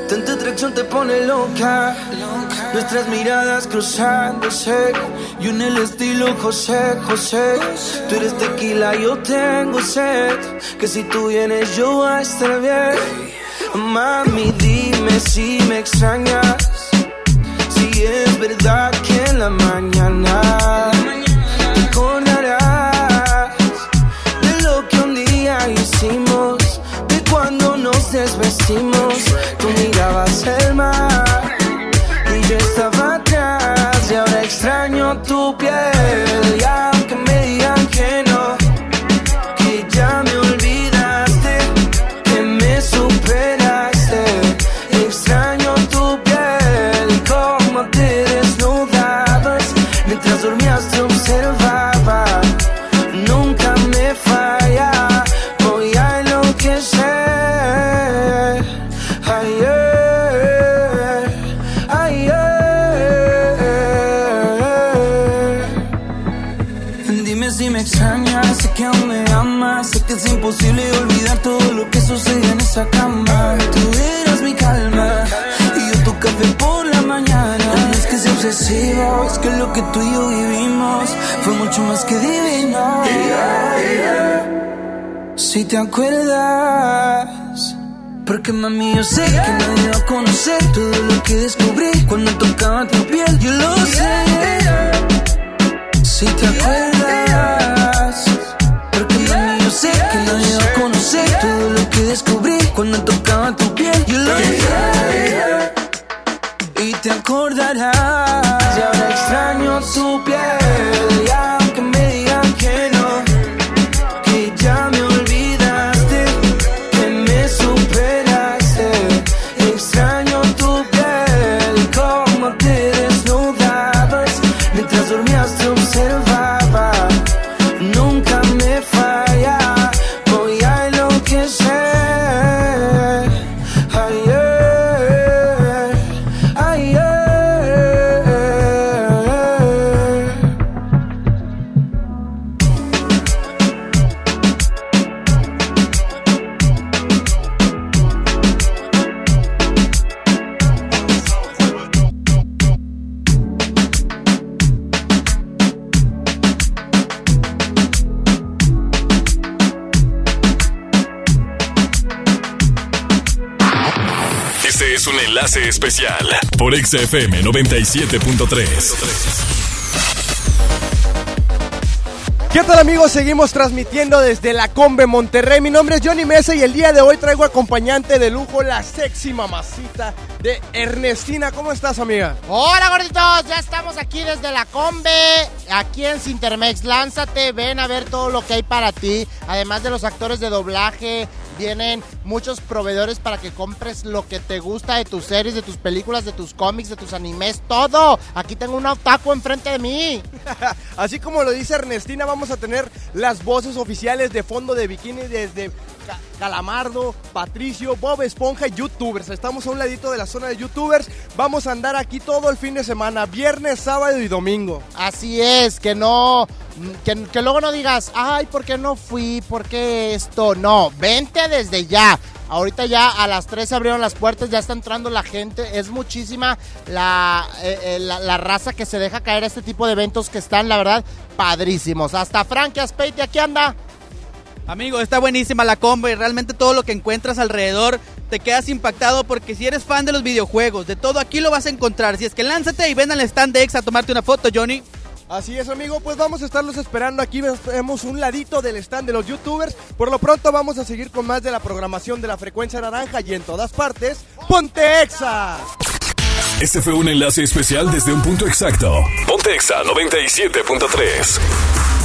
Tanta atracción te pone loca. Nuestras miradas cruzándose. Y en el estilo José, José. Tú eres tequila, yo tengo sed. Que si tú vienes, yo voy a estar bien. Mami, dime si me extrañas. Si es verdad que en la mañana extraño esa cama. Tú eras mi calma y yo tu café por la mañana. No es que sea obsesivo, es que lo que tú y yo vivimos fue mucho más que divino. Si te acuerdas. Porque mami yo sé que nadie va a conocer todo lo que descubrí cuando tocaba tu piel. Yo lo sé. Si te acuerdas. Porque mami yo sé que nadie va a conocer todo lo que descubrí cuando tocaba tu piel. Yo lo sé. Y te acordarás. Por XFM 97.3. ¿Qué tal amigos? Seguimos transmitiendo desde la Combe Monterrey. Mi nombre es Johnny Mesa y el día de hoy traigo acompañante de lujo, la sexy mamacita de Ernestina. ¿Cómo estás, amiga? Hola gorditos, ya estamos aquí desde la Combe, aquí en Cintermex. Lánzate, ven a ver todo lo que hay para ti. Además de los actores de doblaje, vienen muchos proveedores para que compres lo que te gusta de tus series, de tus películas, de tus cómics, de tus animes, todo. Aquí tengo un otaku enfrente de mí. Así como lo dice Ernestina, vamos a tener las voces oficiales de fondo de bikini desde Ca- Calamardo, Patricio, Bob Esponja y YouTubers. Estamos a un ladito de la zona de YouTubers. Vamos a andar aquí todo el fin de semana, viernes, sábado y domingo. Así es, que no, que, luego no digas, ay, ¿por qué no fui? ¿Por qué esto? No, vente desde ya. Ahorita ya a las 3 se abrieron las puertas, ya está entrando la gente. Es muchísima la, eh, eh, la, la raza que se deja caer a este tipo de eventos que están, la verdad, padrísimos. Hasta Frankie Aspeite aquí anda. Amigo, está buenísima la combo y realmente todo lo que encuentras alrededor te quedas impactado porque si eres fan de los videojuegos, de todo aquí lo vas a encontrar. Si es que lánzate y ven al stand de Ex a tomarte una foto, Johnny. Así es, amigo, pues vamos a estarlos esperando aquí. Vemos un ladito del stand de los youtubers. Por lo pronto vamos a seguir con más de la programación de la frecuencia naranja y en todas partes, ¡Ponte Exa! Este fue un enlace especial desde un punto exacto. Ponte Exa 97.3.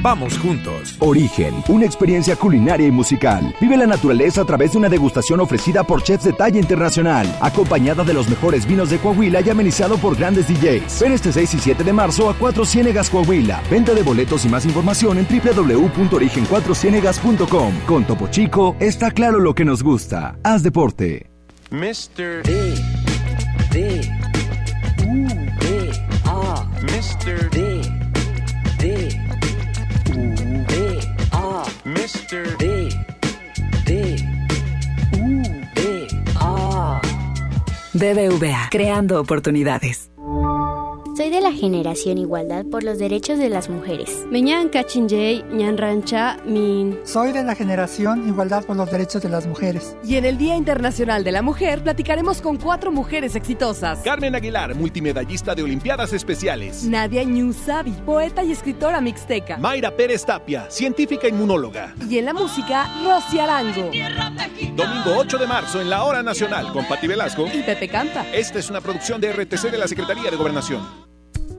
Vamos juntos. Origen, una experiencia culinaria y musical. Vive la naturaleza a través de una degustación ofrecida por chefs de talla internacional, acompañada de los mejores vinos de Coahuila y amenizado por grandes DJs. Ven este 6 y 7 de marzo a Cuatro Ciénegas Coahuila. Venta de boletos y más información en www.origen4ciénegas.com. Con Topo Chico, está claro lo que nos gusta. Haz deporte. Mr. D. D. U. D. A. Mr. D. D. Mr. D. D. U. D. A. BBVA, creando oportunidades. Soy de la generación Igualdad por los Derechos de las Mujeres. Meñan Kachinjay, Ñan Rancha, Min. Soy de la generación Igualdad por los Derechos de las Mujeres. Y en el Día Internacional de la Mujer platicaremos con cuatro mujeres exitosas. Carmen Aguilar, multimedallista de Olimpiadas Especiales. Nadia Ñusabi, poeta y escritora mixteca. Mayra Pérez Tapia, científica inmunóloga. Y en la música, Rosy Arango. Domingo 8 de marzo en la Hora Nacional con Pati Velasco y Pepe Campa. Esta es una producción de RTC de la Secretaría de Gobernación.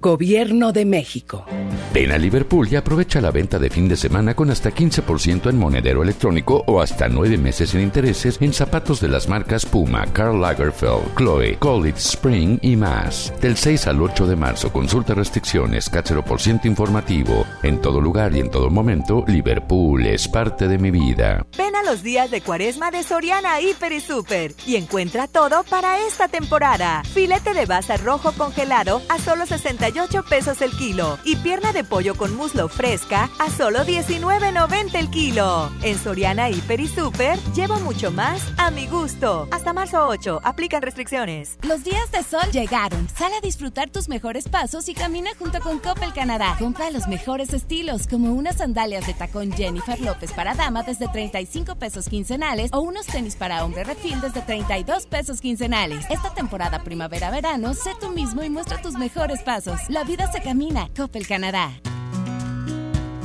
Gobierno de México. Ven a Liverpool y aprovecha la venta de fin de semana con hasta 15% en monedero electrónico o hasta 9 meses sin intereses en zapatos de las marcas Puma, Karl Lagerfeld, Chloe, College Spring y más. Del 6 al 8 de marzo, consulta restricciones, por ciento informativo. En todo lugar y en todo momento, Liverpool es parte de mi vida. Ven a los días de cuaresma de Soriana Hiper y Super y encuentra todo para esta temporada. Filete de basa rojo congelado a solo 68 pesos el kilo y pierna de pollo con muslo fresca a solo 19.90 el kilo. En Soriana Hiper y Super llevo mucho más a mi gusto. Hasta marzo 8, aplican restricciones. Los días de sol llegaron. Sal a disfrutar tus mejores pasos y camina junto con Coppel Canadá. Compra los mejores estilos como unas sandalias de tacón Jennifer López para dama desde 35 pesos quincenales o unos tenis para hombre refil desde 32 pesos quincenales. Esta temporada primavera-verano, sé tú mismo y muestra tus mejores pasos. La vida se camina. Coppel Canadá.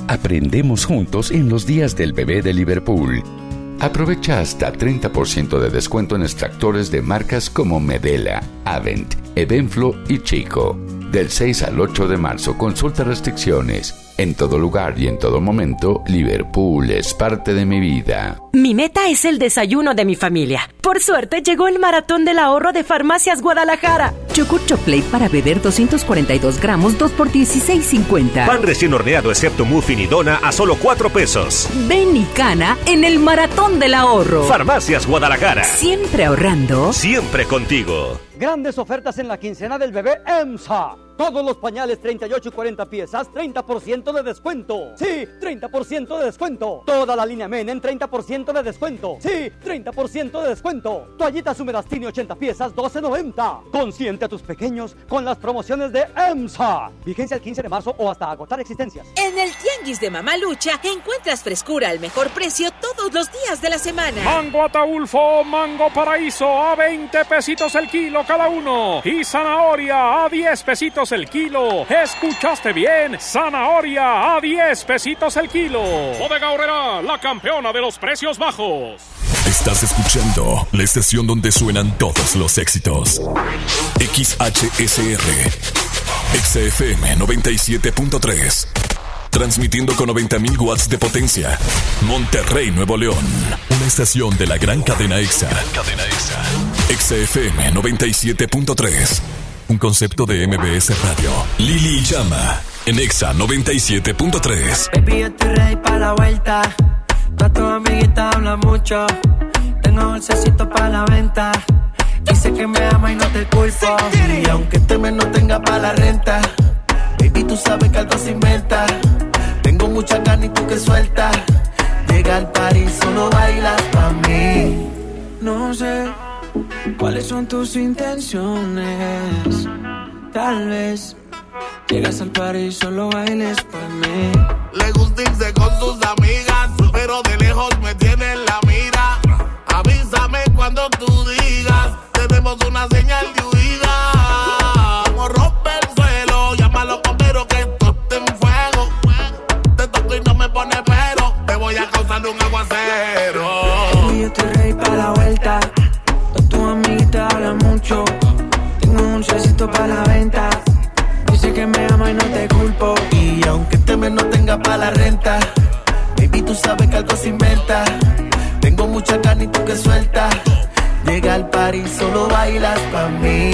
Aprendemos juntos en los días del bebé de Liverpool. Aprovecha hasta 30% de descuento en extractores de marcas como Medela, Avent, Evenflo y Chico. Del 6 al 8 de marzo, consulta restricciones. En todo lugar y en todo momento, Liverpool es parte de mi vida. Mi meta es el desayuno de mi familia. Por suerte llegó el maratón del ahorro de Farmacias Guadalajara. Yogur Choplate para beber 242 gramos, 2 por 16.50. Pan recién horneado excepto muffin y dona a solo 4 pesos. Ven y cana en el maratón del ahorro. Farmacias Guadalajara. Siempre ahorrando. Siempre contigo. Grandes ofertas en la quincena del bebé EMSA. Todos los pañales 38 y 40 piezas, 30% de descuento. Sí, 30% de descuento. Toda la línea Men en 30% de descuento. Sí, 30% de descuento. Toallitas húmedas Tini 80 piezas, 12.90. Consiente a tus pequeños con las promociones de EMSA. Vigencia el 15 de marzo o hasta agotar existencias. En el Tianguis de Mamalucha encuentras frescura al mejor precio todos los días de la semana. Mango Ataulfo, Mango Paraíso a 20 pesitos el kilo cada uno. Y zanahoria a 10 pesitos el kilo. ¿Escuchaste bien? Zanahoria a 10 pesitos el kilo. Bodega Horrera, la campeona de los precios bajos. Estás escuchando la estación donde suenan todos los éxitos. XHSR. XFM 97.3. Transmitiendo con 90.000 watts de potencia. Monterrey, Nuevo León. Una estación de la gran cadena EXA. cadena EXA. XFM 97.3. Un concepto de MBS Radio. Lili Llama. En EXA 97.3. Baby, yo estoy ready para la vuelta. Toda tu amiguita habla mucho. Tengo bolsecito para la venta. Dice que me ama y no te culpo. Y aunque este mes no tenga para la renta. Baby, tú sabes que algo se inventa. Tengo mucha ganas y tú que sueltas. Llega al París, solo bailas para mí. No sé cuáles son tus intenciones. Tal vez llegas al París, solo bailes para mí. Le gusta irse con sus amigas, pero de lejos me tiene en la mira. Avísame cuando tú digas, tenemos una señal de huida. Como rompe el suelo, llámalo pero que esto en fuego. Te toco y no me pone pero, te voy a causar un aguacero. Yo estoy ready para la vuelta. Tu amiguita habla mucho. Tengo un dulcecito para la venta. Dice que me ama y no te culpo. Y aunque este mes no tenga para la renta, baby, tú sabes que algo se inventa. Tengo mucha ganas y tú que sueltas. Llega al París, solo bailas para mí.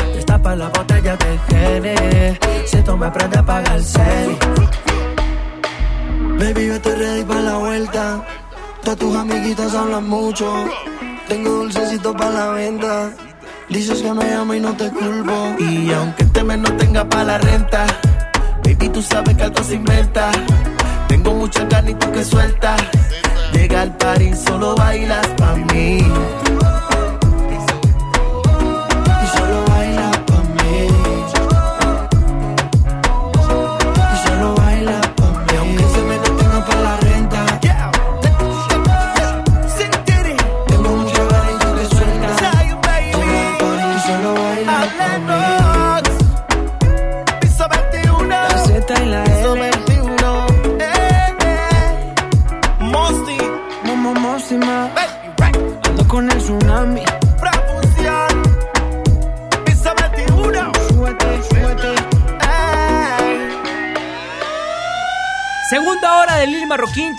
Tapa la botella de Gene. Si tú me aprendes a pagar el serie. Baby, yo estoy ready para la vuelta. Todas tus amiguitas hablan mucho. Tengo dulcecito para la venta. Dices que me amo y no te culpo. Y aunque este mes no tenga para la renta, baby, tú sabes que algo se inventa. Tengo mucha carne y tú que suelta. Llega al party, solo bailas pa' mí.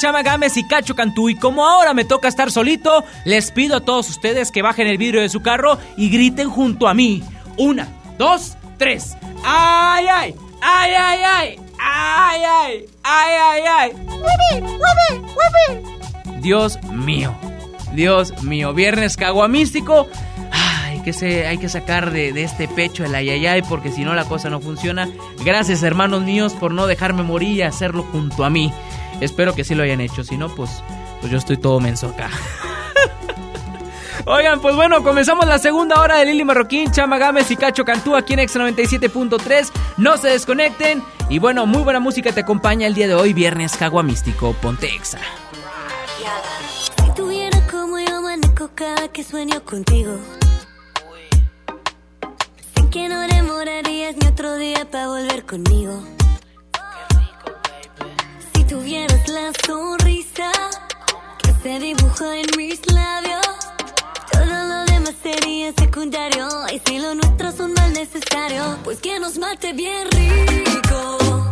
Chama Gámez y Cacho Cantú. Y como ahora me toca estar solito, les pido a todos ustedes que bajen el vidrio de su carro y griten junto a mí. Una, dos, tres. ¡Ay, ay! ¡Ay, ay, ay! ¡Ay, ay! ¡Ay, ay, ay! Dios mío. Dios mío. Viernes caguamístico. Ay, que se, hay que sacar de, de, este pecho el ayayay porque si no la cosa no funciona. Gracias hermanos míos por no dejarme morir y hacerlo junto a mí. Espero que sí lo hayan hecho. Si no, pues, pues yo estoy todo menso acá. Oigan, pues bueno, comenzamos la segunda hora de Lili Marroquín, Chama Gámez y Cacho Cantú aquí en Extra 97.3. No se desconecten. Y bueno, muy buena música te acompaña el día de hoy, viernes Caguamístico. Ponte Exa. Si tuviera como yo manejo cada que sueño contigo. Sé que no demorarías ni otro día para volver conmigo tuvieras la sonrisa que se dibuja en mis labios, todo lo demás sería secundario. Y si lo nuestro es un mal necesario, pues que nos mate bien rico,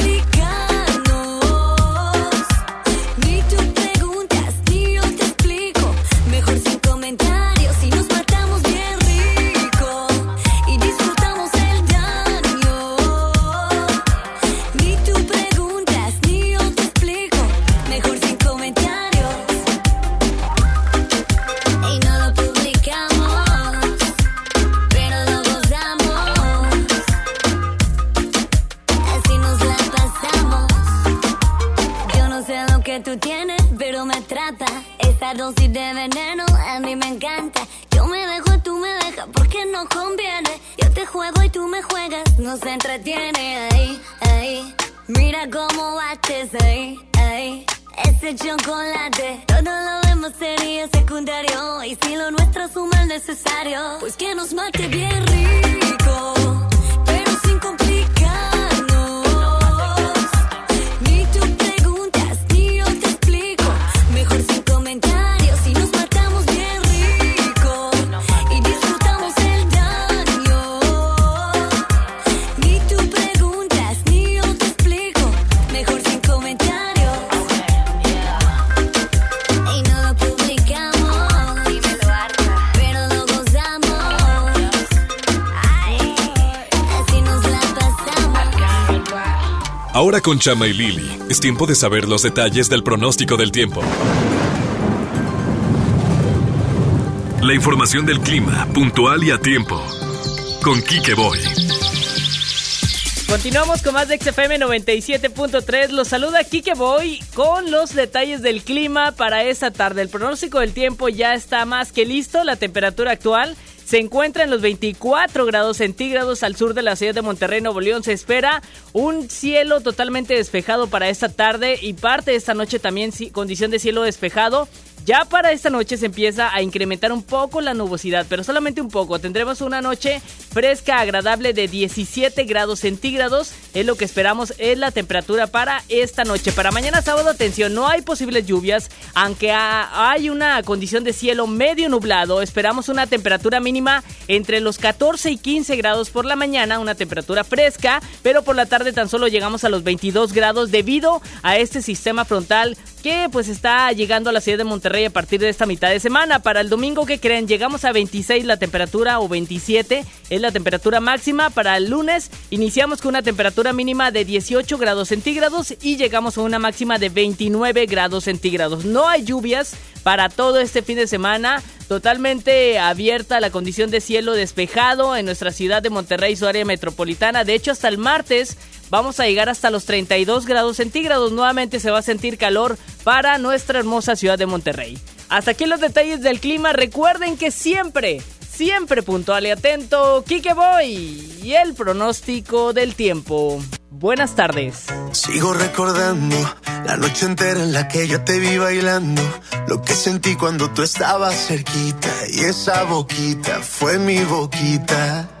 Esta de veneno a mí me encanta. Yo me dejo, tú me dejas, porque no conviene. Yo te juego y tú me juegas, nos entretiene. Ahí, ahí, mira cómo bates ahí, ahí. Ese chocolate, todo lo demás sería secundario. Y si lo nuestro es un mal necesario, pues que nos mate bien rico, Ahora con Chama y Lili, es tiempo de saber los detalles del pronóstico del tiempo. La información del clima, puntual y a tiempo. Con Quique Boy. Continuamos con más de XFM 97.3. Los saluda Kike Boy con los detalles del clima para esta tarde. El pronóstico del tiempo ya está más que listo. La temperatura actual se encuentra en los 24 grados centígrados al sur de la ciudad de Monterrey, Nuevo León. Se espera un cielo totalmente despejado para esta tarde y parte de esta noche también condición de cielo despejado. Ya para esta noche se empieza a incrementar un poco la nubosidad, pero solamente un poco. Tendremos una noche fresca, agradable de 17 grados centígrados. Es lo que esperamos, es la temperatura para esta noche. Para mañana sábado, atención, no hay posibles lluvias, aunque hay una condición de cielo medio nublado. Esperamos una temperatura mínima entre los 14 y 15 grados por la mañana, una temperatura fresca, pero por la tarde tan solo llegamos a los 22 grados debido a este sistema frontal que pues está llegando a la ciudad de Monterrey a partir de esta mitad de semana. Para el domingo, que creen? Llegamos a 26 la temperatura o 27 es la temperatura máxima. Para el lunes iniciamos con una temperatura mínima de 18 grados centígrados y llegamos a una máxima de 29 grados centígrados. No hay lluvias para todo este fin de semana. Totalmente abierta la condición de cielo despejado en nuestra ciudad de Monterrey, su área metropolitana. De hecho, hasta el martes vamos a llegar hasta los 32 grados centígrados. Nuevamente se va a sentir calor para nuestra hermosa ciudad de Monterrey. Hasta aquí los detalles del clima. Recuerden que siempre, siempre puntual y atento, Kike Boy y el pronóstico del tiempo. Buenas tardes. Sigo recordando la noche entera en la que yo te vi bailando. Lo que sentí cuando tú estabas cerquita. Y esa boquita fue mi boquita.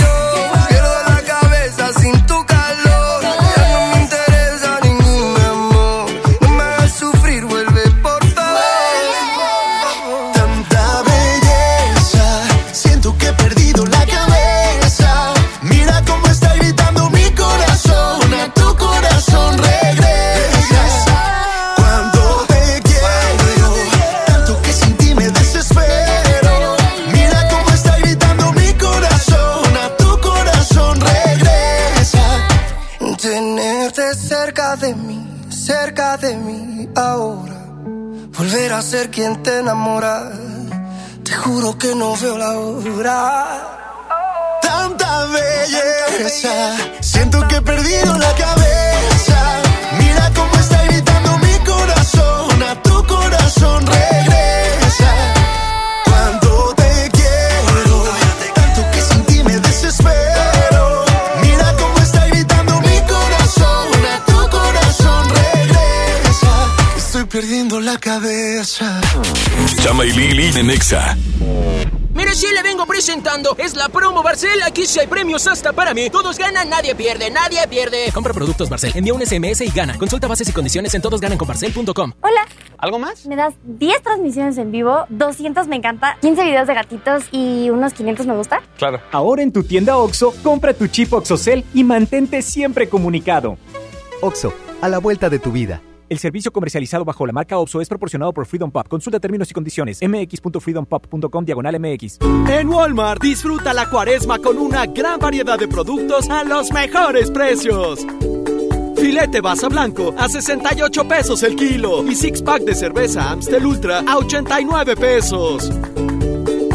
juro que no veo la hora. Tanta belleza, siento que he perdido la cabeza. Mira cómo está gritando mi corazón, a tu corazón regresa. perdiendo la cabeza. Chama y Lili de Nexa. Presentando. Es la promo Barcel. Aquí sí hay premios hasta para mí. Todos ganan, nadie pierde, nadie pierde. Compra productos Barcel. Envía un SMS y gana. Consulta bases y condiciones en todosgananconbarcel.com. Hola. ¿Algo más? Me das 10 transmisiones en vivo, 200 me encanta, 15 videos de gatitos y unos 500 me gusta. Claro. Ahora en tu tienda OXO, compra tu chip OXOCEL y mantente siempre comunicado. OXO, a la vuelta de tu vida. El servicio comercializado bajo la marca OPSO es proporcionado por Freedom Pop. Consulta términos y condiciones. mx.freedompop.com diagonal mx. En Walmart disfruta la cuaresma con una gran variedad de productos a los mejores precios. Filete basa blanco a 68 pesos el kilo y six pack de cerveza Amstel Ultra a 89 pesos.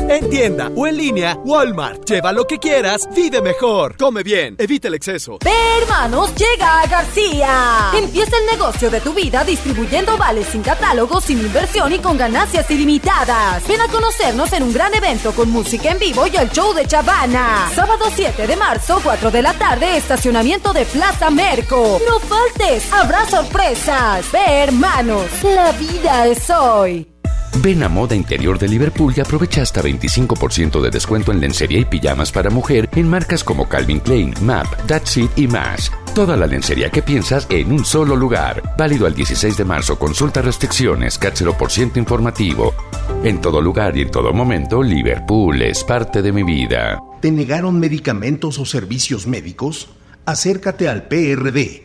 En tienda o en línea, Walmart. Lleva lo que quieras, vive mejor. Come bien, evita el exceso. Ve, hermanos, llega a García. Empieza el negocio de tu vida distribuyendo vales sin catálogo, sin inversión y con ganancias ilimitadas. Ven a conocernos en un gran evento con música en vivo y el show de Chavana. Sábado 7 de marzo, 4 de la tarde, estacionamiento de Plaza Merco. No faltes, habrá sorpresas. Ve, hermanos, la vida es hoy. Ven a Moda Interior de Liverpool y aprovecha hasta 25% de descuento en lencería y pijamas para mujer en marcas como Calvin Klein, MAP, That's It y más. Toda la lencería que piensas en un solo lugar. Válido al 16 de marzo. Consulta restricciones. CAT 0% informativo. En todo lugar y en todo momento, Liverpool es parte de mi vida. ¿Te negaron medicamentos o servicios médicos? Acércate al PRD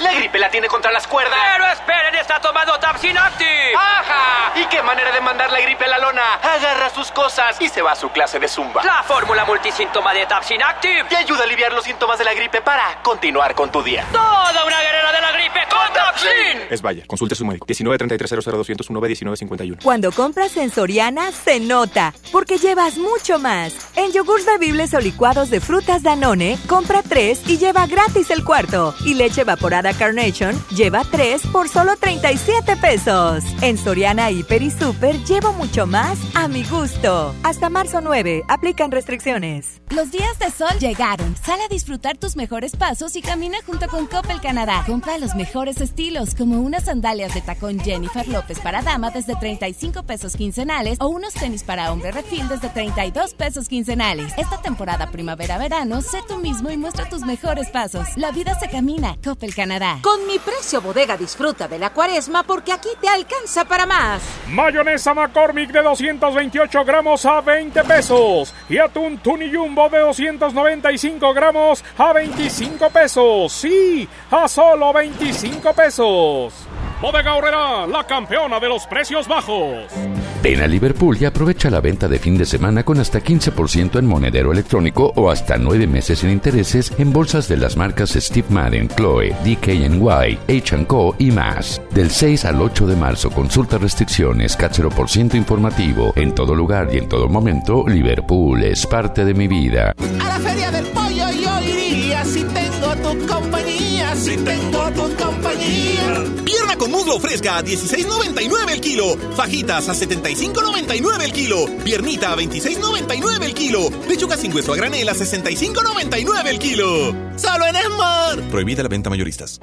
La gripe la tiene contra las cuerdas. Pero esperen, está tomando Tapsin Active. ¡Ajá! ¿Y qué manera de mandar la gripe a la lona? Agarra sus cosas y se va a su clase de zumba. La fórmula multisíntoma de Tapsin Active. Te ayuda a aliviar los síntomas de la gripe para continuar con tu día. Toda una guerrera de la gripe con Tapsin. Es Bayer. Consulte a su médico. 19 33 00 200 1951. Cuando compras en Soriana, se nota. Porque llevas mucho más. En yogurts bebibles o licuados de frutas Danone, compra 3 y lleva gratis el cuarto. Y leche evaporada Carnation lleva 3 por solo 37 pesos. En Soriana Hiper y Super llevo mucho más a mi gusto. Hasta marzo 9, aplican restricciones. Los días de sol llegaron. Sal a disfrutar tus mejores pasos y camina junto con Coppel Canadá. Compra los mejores estilos, como unas sandalias de tacón Jennifer López para dama desde 35 pesos quincenales o unos tenis para hombre refil desde 32 pesos quincenales. Esta temporada primavera-verano, sé tú mismo y muestra tus mejores pasos. La vida se camina. Coppel Canadá. Con mi precio bodega disfruta de la cuaresma porque aquí te alcanza para más. Mayonesa McCormick de 228 gramos a 20 pesos. Y atún Tuni Jumbo de 295 gramos a 25 pesos. Sí, a solo 25 pesos. Bodega Horrera, la campeona de los precios bajos. Ven a Liverpool y aprovecha la venta de fin de semana con hasta 15% en monedero electrónico o hasta 9 meses sin intereses en bolsas de las marcas Steve Madden, Chloe, DKNY, H&Co y más. Del 6 al 8 de marzo consulta restricciones, CAT 0% informativo. En todo lugar y en todo momento, Liverpool es parte de mi vida. A la feria del pollo yo iría si tengo tu compañía, si tengo tu compañía. Pierna con muslo fresca a 16.99 el kilo. Fajitas a 75.99 el kilo. Piernita a 26.99 el kilo. Pechuga sin hueso a granel a 65.99 el kilo. Solo en Esmar. Prohibida la venta mayoristas.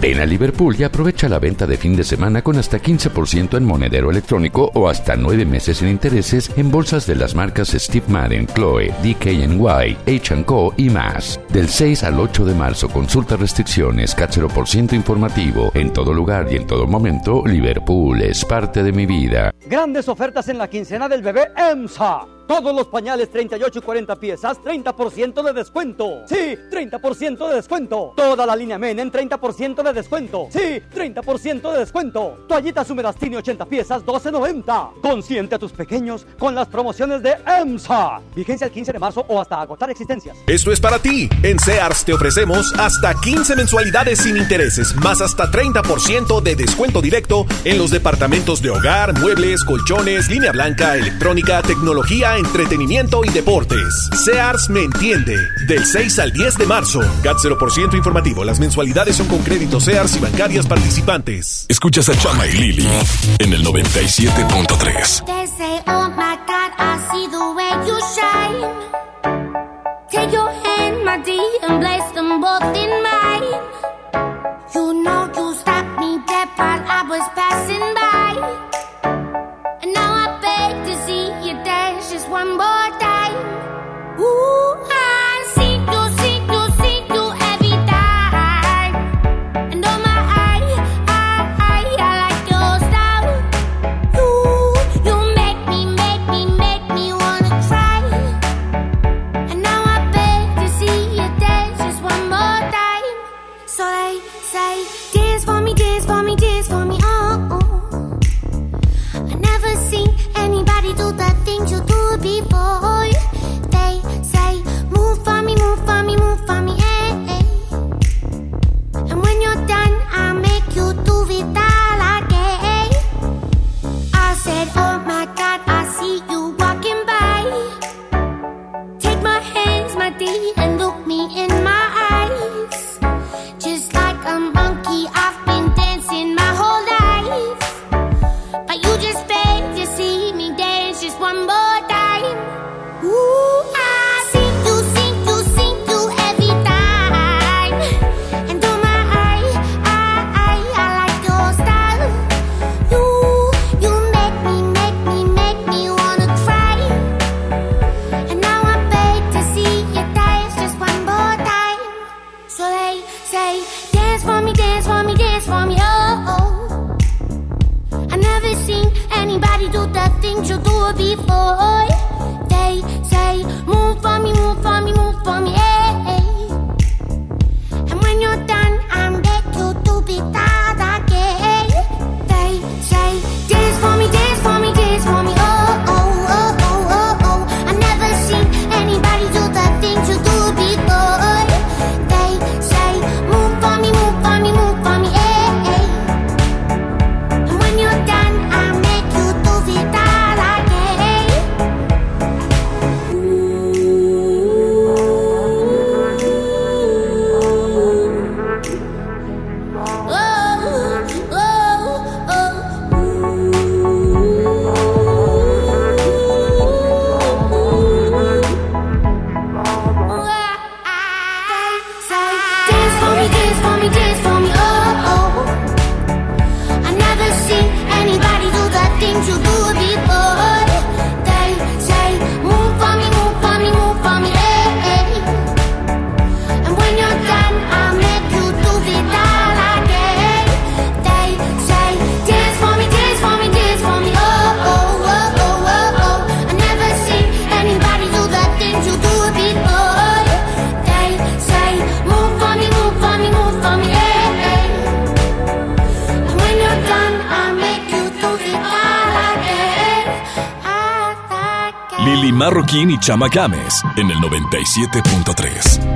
Ven a Liverpool y aprovecha la venta de fin de semana con hasta 15% en monedero electrónico o hasta 9 meses sin intereses en bolsas de las marcas Steve Madden, Chloe, DKNY, H&Co y más. Del 6 al 8 de marzo consulta restricciones, CAT 0% informativo. En todo lugar y en todo momento, Liverpool es parte de mi vida. Grandes ofertas en la quincena del bebé EMSA. Todos los pañales 38 y 40 piezas, 30% de descuento. Sí, 30% de descuento. Toda la línea Men en 30% de descuento. Sí, 30% de descuento. Toallitas húmedas Tini 80 piezas, 12.90. Consiente a tus pequeños con las promociones de EMSA. Vigencia el 15 de marzo o hasta agotar existencias. Esto es para ti. En Sears te ofrecemos hasta 15 mensualidades sin intereses, más hasta 30% de descuento directo en los departamentos de hogar, muebles, colchones, línea blanca, electrónica, tecnología, entretenimiento y deportes. Sears me entiende. Del 6 al 10 de marzo. CAT 0% informativo. Las mensualidades son con créditos Sears y bancarias participantes. Escuchas a Chama y Lili en el 97.3. They say, oh my God, I see the way you shine. Take your hand, my dear, and place them both in mine. You know you stopped me dead while I was passing day. Chama Games en el 97.3.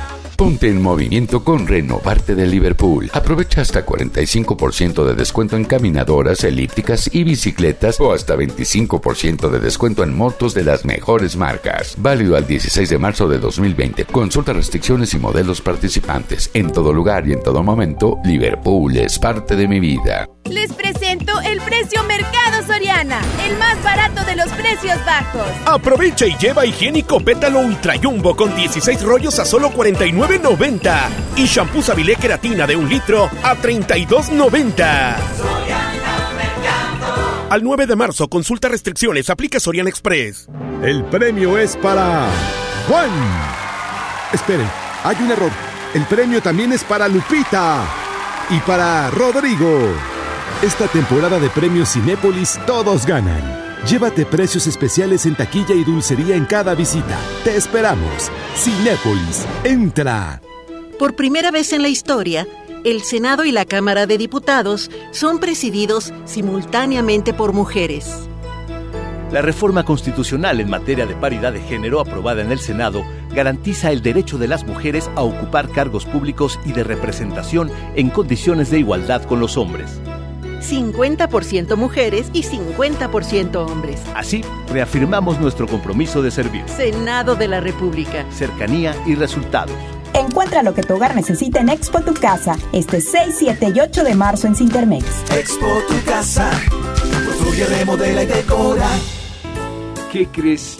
Ponte en movimiento con Renovarte de Liverpool. Aprovecha hasta 45% de descuento en caminadoras, elípticas y bicicletas o hasta 25% de descuento en motos de las mejores marcas. Válido al 16 de marzo de 2020. Consulta restricciones y modelos participantes. En todo lugar y en todo momento, Liverpool es parte de mi vida. De los precios bajos. Aprovecha y lleva higiénico pétalo Ultra Jumbo con 16 rollos a solo 49.90 y shampoo Sabilé Queratina de un litro a 32.90. Al 9 de marzo, consulta restricciones, aplica Sorian Express. El premio es para Juan. Esperen, hay un error. El premio también es para Lupita y para Rodrigo. Esta temporada de premios Cinépolis todos ganan. Llévate precios especiales en taquilla y dulcería en cada visita. Te esperamos. Cinépolis, entra. Por primera vez en la historia, el Senado y la Cámara de Diputados son presididos simultáneamente por mujeres. La reforma constitucional en materia de paridad de género aprobada en el Senado garantiza el derecho de las mujeres a ocupar cargos públicos y de representación en condiciones de igualdad con los hombres. 50% mujeres y 50% hombres. Así, reafirmamos nuestro compromiso de servir. Senado de la República. Cercanía y resultados. Encuentra lo que tu hogar necesita en Expo Tu Casa, este 6, 7 y 8 de marzo en Cintermex. Expo tu casa, construye, remodela y decora. ¿Qué crees?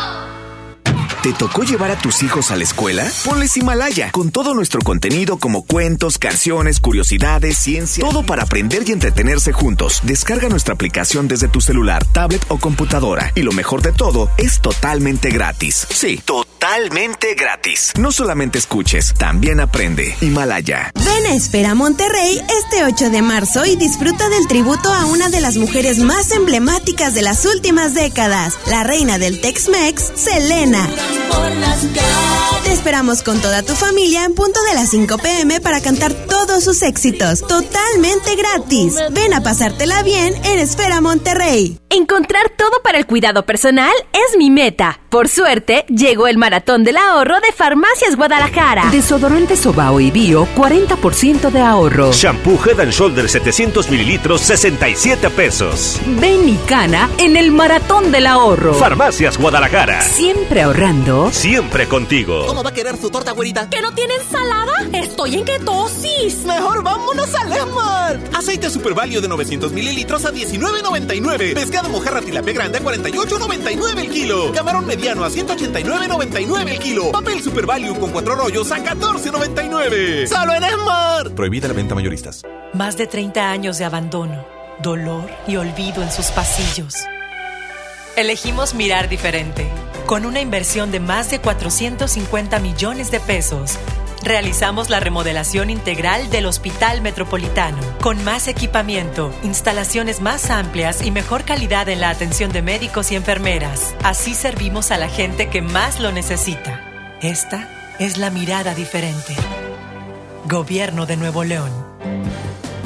¿Te tocó llevar a tus hijos a la escuela? Ponles Himalaya, con todo nuestro contenido como cuentos, canciones, curiosidades, ciencia, todo para aprender y entretenerse juntos. Descarga nuestra aplicación desde tu celular, tablet o computadora. Y lo mejor de todo, es totalmente gratis. Sí, totalmente gratis. No solamente escuches, también aprende. Himalaya. Ven a Espera Monterrey este 8 de marzo y disfruta del tributo a una de las mujeres más emblemáticas de las últimas décadas, la reina del Tex-Mex, Selena. Te esperamos con toda tu familia en punto de las 5 pm para cantar todos sus éxitos, totalmente gratis. Ven a pasártela bien en Esfera Monterrey. Encontrar todo para el cuidado personal es mi meta. Por suerte, llegó el maratón del ahorro de Farmacias Guadalajara. Desodorante Sobao y Bio, 40% de ahorro. Shampoo Head and Shoulders 700 mililitros, 67 pesos. Ven y cana en el maratón del ahorro. Farmacias Guadalajara. Siempre ahorrando. Siempre contigo. ¿Cómo va a querer su torta, güerita? ¿Que no tiene ensalada? Estoy en ketosis. Mejor vámonos a Lemart. Aceite Super Value de 900 mililitros a 19.99. Pescado mojarra tilapia grande a 48.99 el kilo. Camarón mediano a 189.99 el kilo. Papel Super Value con cuatro rollos a 14.99. ¡Solo en Esmar! Prohibida la venta mayoristas. Más de 30 años de abandono, dolor y olvido en sus pasillos. Elegimos mirar diferente. Con una inversión de más de 450 millones de pesos, realizamos la remodelación integral del Hospital Metropolitano, con más equipamiento, instalaciones más amplias y mejor calidad en la atención de médicos y enfermeras. Así servimos a la gente que más lo necesita. Esta es la mirada diferente. Gobierno de Nuevo León.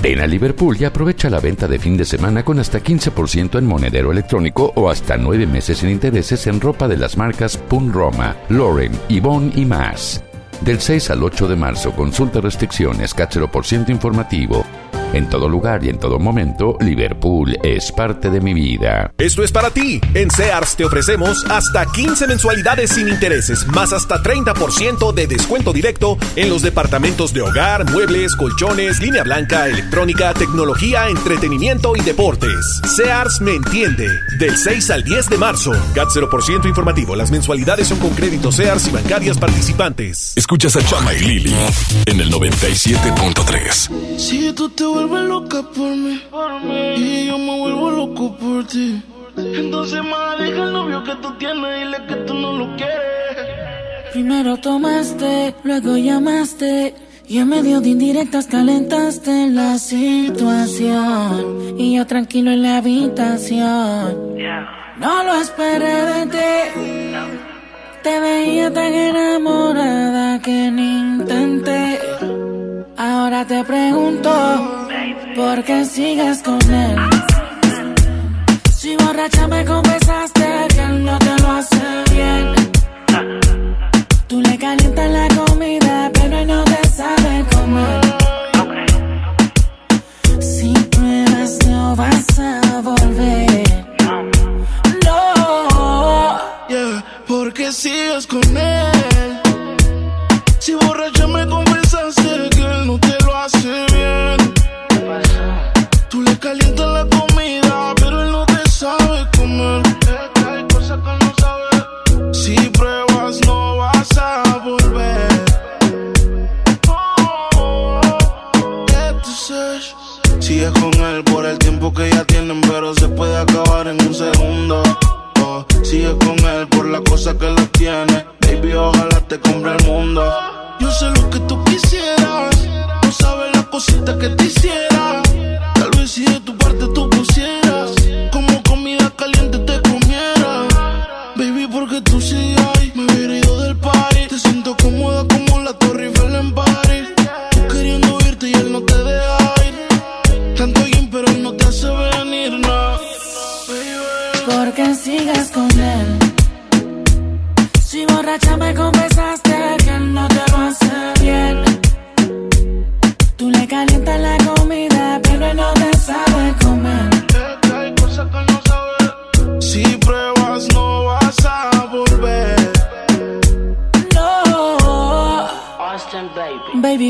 Ven a Liverpool y aprovecha la venta de fin de semana con hasta 15% en monedero electrónico o hasta 9 meses sin intereses en ropa de las marcas Pun Roma, Lauren, Yvonne y más. Del 6 al 8 de marzo, consulta restricciones, cáchero por ciento informativo. En todo lugar y en todo momento, Liverpool es parte de mi vida. Esto es para ti. En Sears te ofrecemos hasta 15 mensualidades sin intereses, más hasta 30% de descuento directo en los departamentos de hogar, muebles, colchones, línea blanca, electrónica, tecnología, entretenimiento y deportes. Sears me entiende. Del 6 al 10 de marzo. CAT 0% informativo. Las mensualidades son con créditos Sears y bancarias participantes. Escuchas a Chama y Lili en el 97.3. Si tú te vuelves loca por mí, y yo me vuelvo loco loco por ti. Entonces, más deja el novio que tú tienes, dile que tú no lo quieres. Primero tomaste, luego llamaste. Y en medio de indirectas calentaste la situación. Y yo tranquilo en la habitación. No lo esperé de ti. Te veía tan enamorada que ni intenté. Ahora te pregunto, ¿por qué sigues con él? Si borracha me confesaste que él no te lo hace bien. Tú le calientas la comida, pero él no te sabe comer. Si pruebas no vas a volver. No. Yeah, porque sigues con él. Que ya tienen, pero se puede acabar en un segundo. Oh, sigues con él por la cosa que lo tiene. Baby, ojalá te compre el mundo. Yo sé lo que tú quisieras. No sabes la cosita que te hiciera. Tal vez si de tu parte tú pusieras. Como comida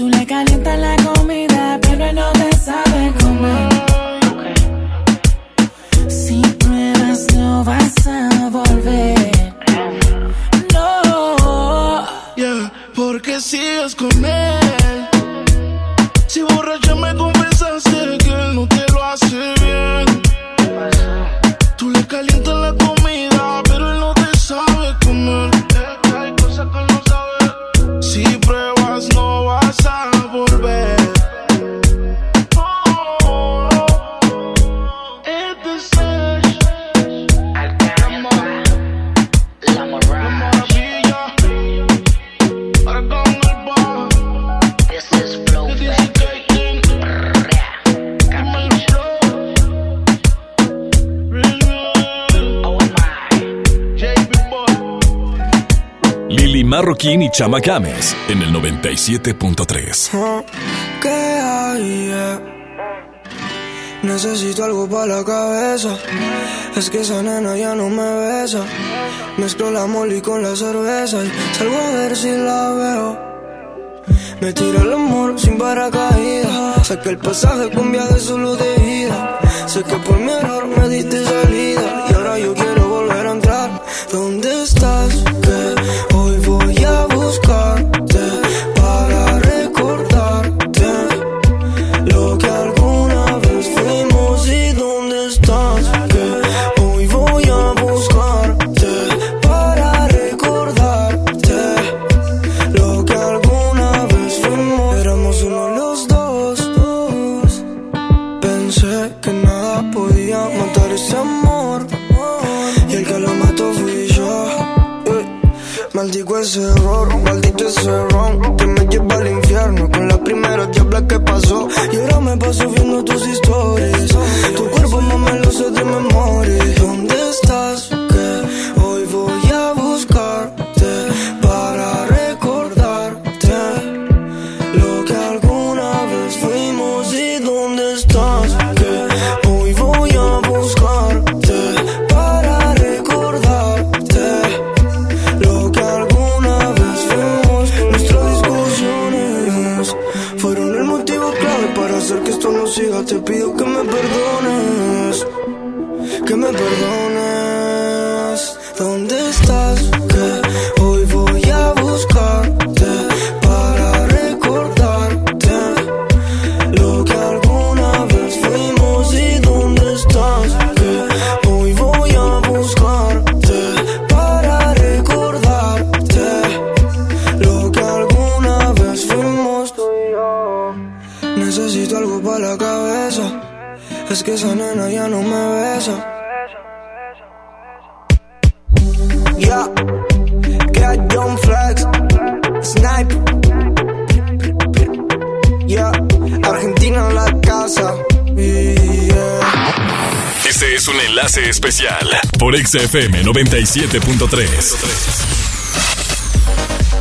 Tú le calientas la comida, pero él no te sabe comer. Si pruebas no vas a volver. No. Yeah, porque sigues con él. Si borracha me confesaste Marroquín y Chama Games en el 97.3. ¿Qué hay? eh? Necesito algo para la cabeza. Es que esa nena ya no me besa. Mezclo la molly con la cerveza y salgo a ver si la veo. Me tira el amor sin paracaídas. Sé que el pasaje cambia de solo de ida. Sé que por mi error me diste salida. Y ahora yo quiero ese error, maldito ese ron Que me lleva al infierno con la primera diabla que pasó. Y ahora me paso viendo tus historias. Tu cuerpo no me lo sé de memoria. ¿Dónde estás? Que esa nena ya no me besa. Ya, get John Flex, Snipe. Ya, Argentina en la casa. Yeah. Este es un enlace especial por XFM 97.3.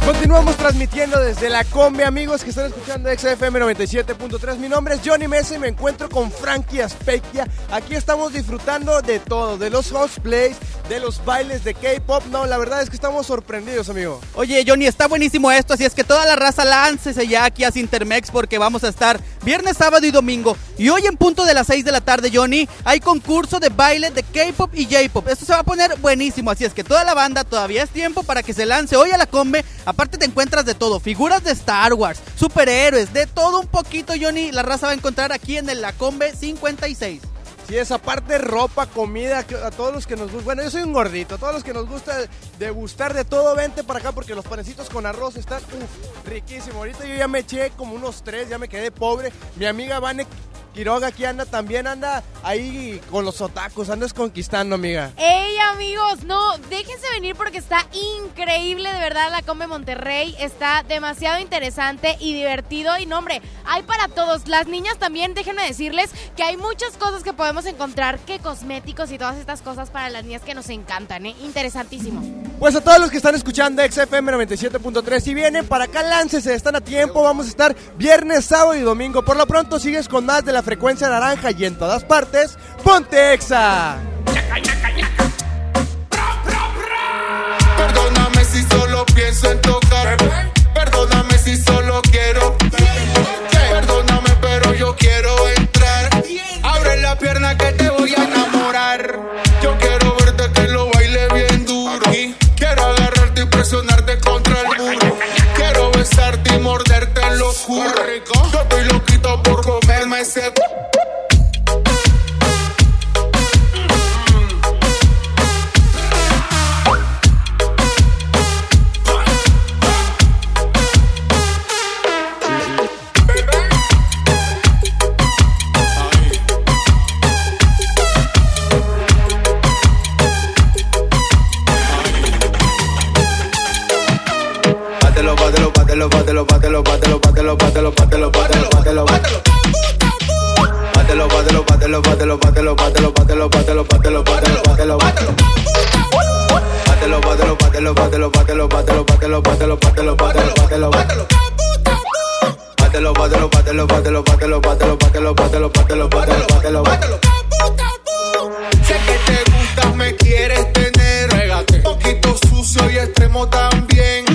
Continuamos transmitiendo desde la combi, amigos que están escuchando XFM 97.3. Mi nombre es Johnny Mesa y me encuentro con Frankie Aspecchia. Aquí estamos disfrutando de todo, de los cosplays, de los bailes de K-pop. No, la verdad es que estamos sorprendidos, amigo. Oye, Johnny, está buenísimo esto, así es que toda la raza láncese ya aquí a Cintermex porque vamos a estar viernes, sábado y domingo. Y hoy en punto de las 6 de la tarde, Johnny, hay concurso de baile de K-pop y J-pop. Esto se va a poner buenísimo, así es que toda la banda todavía es tiempo para que se lance hoy a la combe. Aparte te encuentras de todo, figuras de Star Wars, superhéroes, de todo un poquito, Johnny. La raza va a encontrar aquí en el La Combe 56. Sí, esa parte ropa, comida, a todos los que nos gusta. Bueno, yo soy un gordito, a todos los que nos gusta degustar de todo, vente para acá porque los panecitos con arroz están uf, riquísimos. Ahorita yo ya me eché como unos tres, ya me quedé pobre. Mi amiga Vane Quiroga aquí anda también, anda ahí con los otacos, andas conquistando, amiga. ¡Ey, amigos! No, déjense venir porque está increíble, de verdad, la Come Monterrey. Está demasiado interesante y divertido. Y no, hombre, hay para todos. Las niñas también, déjenme decirles que hay muchas cosas que podemos encontrar, que cosméticos y todas estas cosas para las niñas que nos encantan, ¿eh? Interesantísimo. Pues a todos los que están escuchando XFM 97.3, si vienen para acá, láncese, están a tiempo, vamos a estar viernes, sábado y domingo. Por lo pronto sigues con más de la frecuencia naranja y en todas partes, ponte Exa. Perdóname si solo pienso en tocar. Perdóname si solo quiero. Perdóname, pero yo quiero entrar. Abre la pierna que said bátelo, bátelo, bátelo, bátelo, bátelo, bátelo, bátelo, bátelo, bátelo, bátelo. Bátelo, bátelo, bátelo, bátelo, bátelo, bátelo, bátelo, bátelo, bátelo, bátelo, bátelo, bátelo. Bátelo, bátelo, bátelo, bátelo, bátelo, bátelo, bátelo, bátelo, bátelo, bátelo, bátelo. Sé que te gusta, me quieres tener. Poquito sucio y extremo también.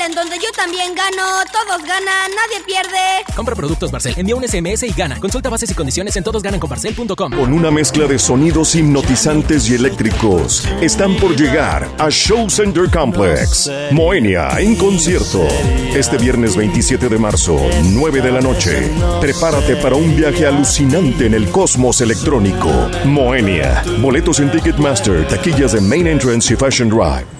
Barcel, en donde yo también gano, todos ganan, nadie pierde. Compra productos Barcel, envía un SMS y gana. Consulta bases y condiciones en todosgananconbarcel.com. Con una mezcla de sonidos hipnotizantes y eléctricos, están por llegar a Show Center Complex. Moenia en concierto. Este viernes 27 de marzo, 9 de la noche. Prepárate para un viaje alucinante en el cosmos electrónico. Moenia. Boletos en Ticketmaster, taquillas de Main Entrance y Fashion Drive.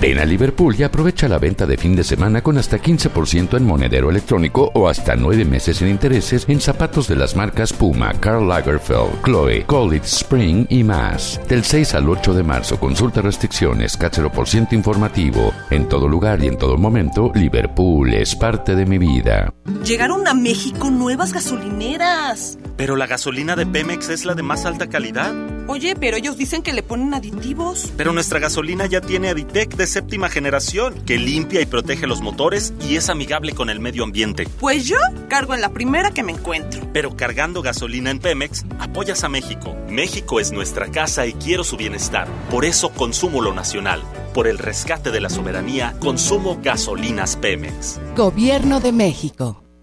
Ven a Liverpool y aprovecha la venta de fin de semana con hasta 15% en monedero electrónico o hasta 9 meses sin intereses en zapatos de las marcas Puma, Karl Lagerfeld, Chloe, College Spring y más. Del 6 al 8 de marzo, consulta restricciones, por ciento informativo. En todo lugar y en todo momento, Liverpool es parte de mi vida. Llegaron a México nuevas gasolineras. Pero la gasolina de Pemex es la de más alta calidad. Oye, pero ellos dicen que le ponen aditivos. Pero nuestra gasolina ya tiene Aditec de séptima generación, que limpia y protege los motores y es amigable con el medio ambiente. Pues yo cargo en la primera que me encuentro. Pero cargando gasolina en Pemex, apoyas a México. México es nuestra casa y quiero su bienestar. Por eso consumo lo nacional. Por el rescate de la soberanía, consumo gasolinas Pemex. Gobierno de México.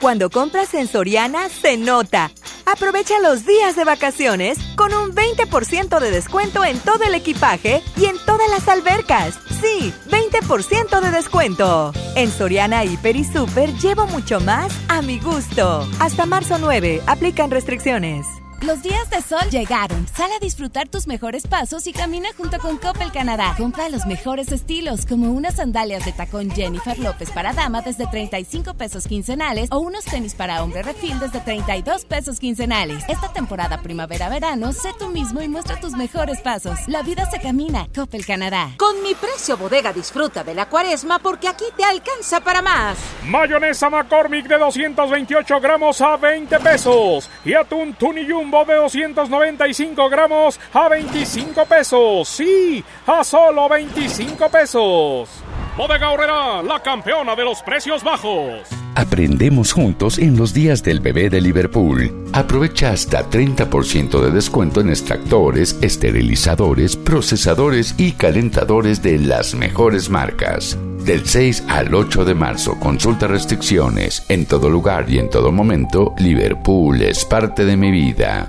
Cuando compras en Soriana, se nota. Aprovecha los días de vacaciones con un 20% de descuento en todo el equipaje y en todas las albercas. Sí, 20% de descuento. En Soriana Hiper y Super llevo mucho más a mi gusto. Hasta marzo 9, aplican restricciones. Los días de sol llegaron. Sal a disfrutar tus mejores pasos y camina junto con Coppel Canadá. Compra los mejores estilos, como unas sandalias de tacón Jennifer López para dama desde 35 pesos quincenales o unos tenis para hombre refil desde 32 pesos quincenales. Esta temporada primavera-verano, sé tú mismo y muestra tus mejores pasos. La vida se camina. Coppel Canadá. Con mi precio bodega disfruta de la cuaresma porque aquí te alcanza para más. Mayonesa McCormick de 228 gramos a 20 pesos. Y atún Tuniyum de 295 gramos a 25 pesos. Sí, a solo 25 pesos. Bodega la campeona de los precios bajos. Aprendemos juntos en los días del bebé de Liverpool. Aprovecha hasta 30% de descuento en extractores, esterilizadores, procesadores y calentadores de las mejores marcas. Del 6 al 8 de marzo, consulta restricciones. En todo lugar y en todo momento, Liverpool es parte de mi vida.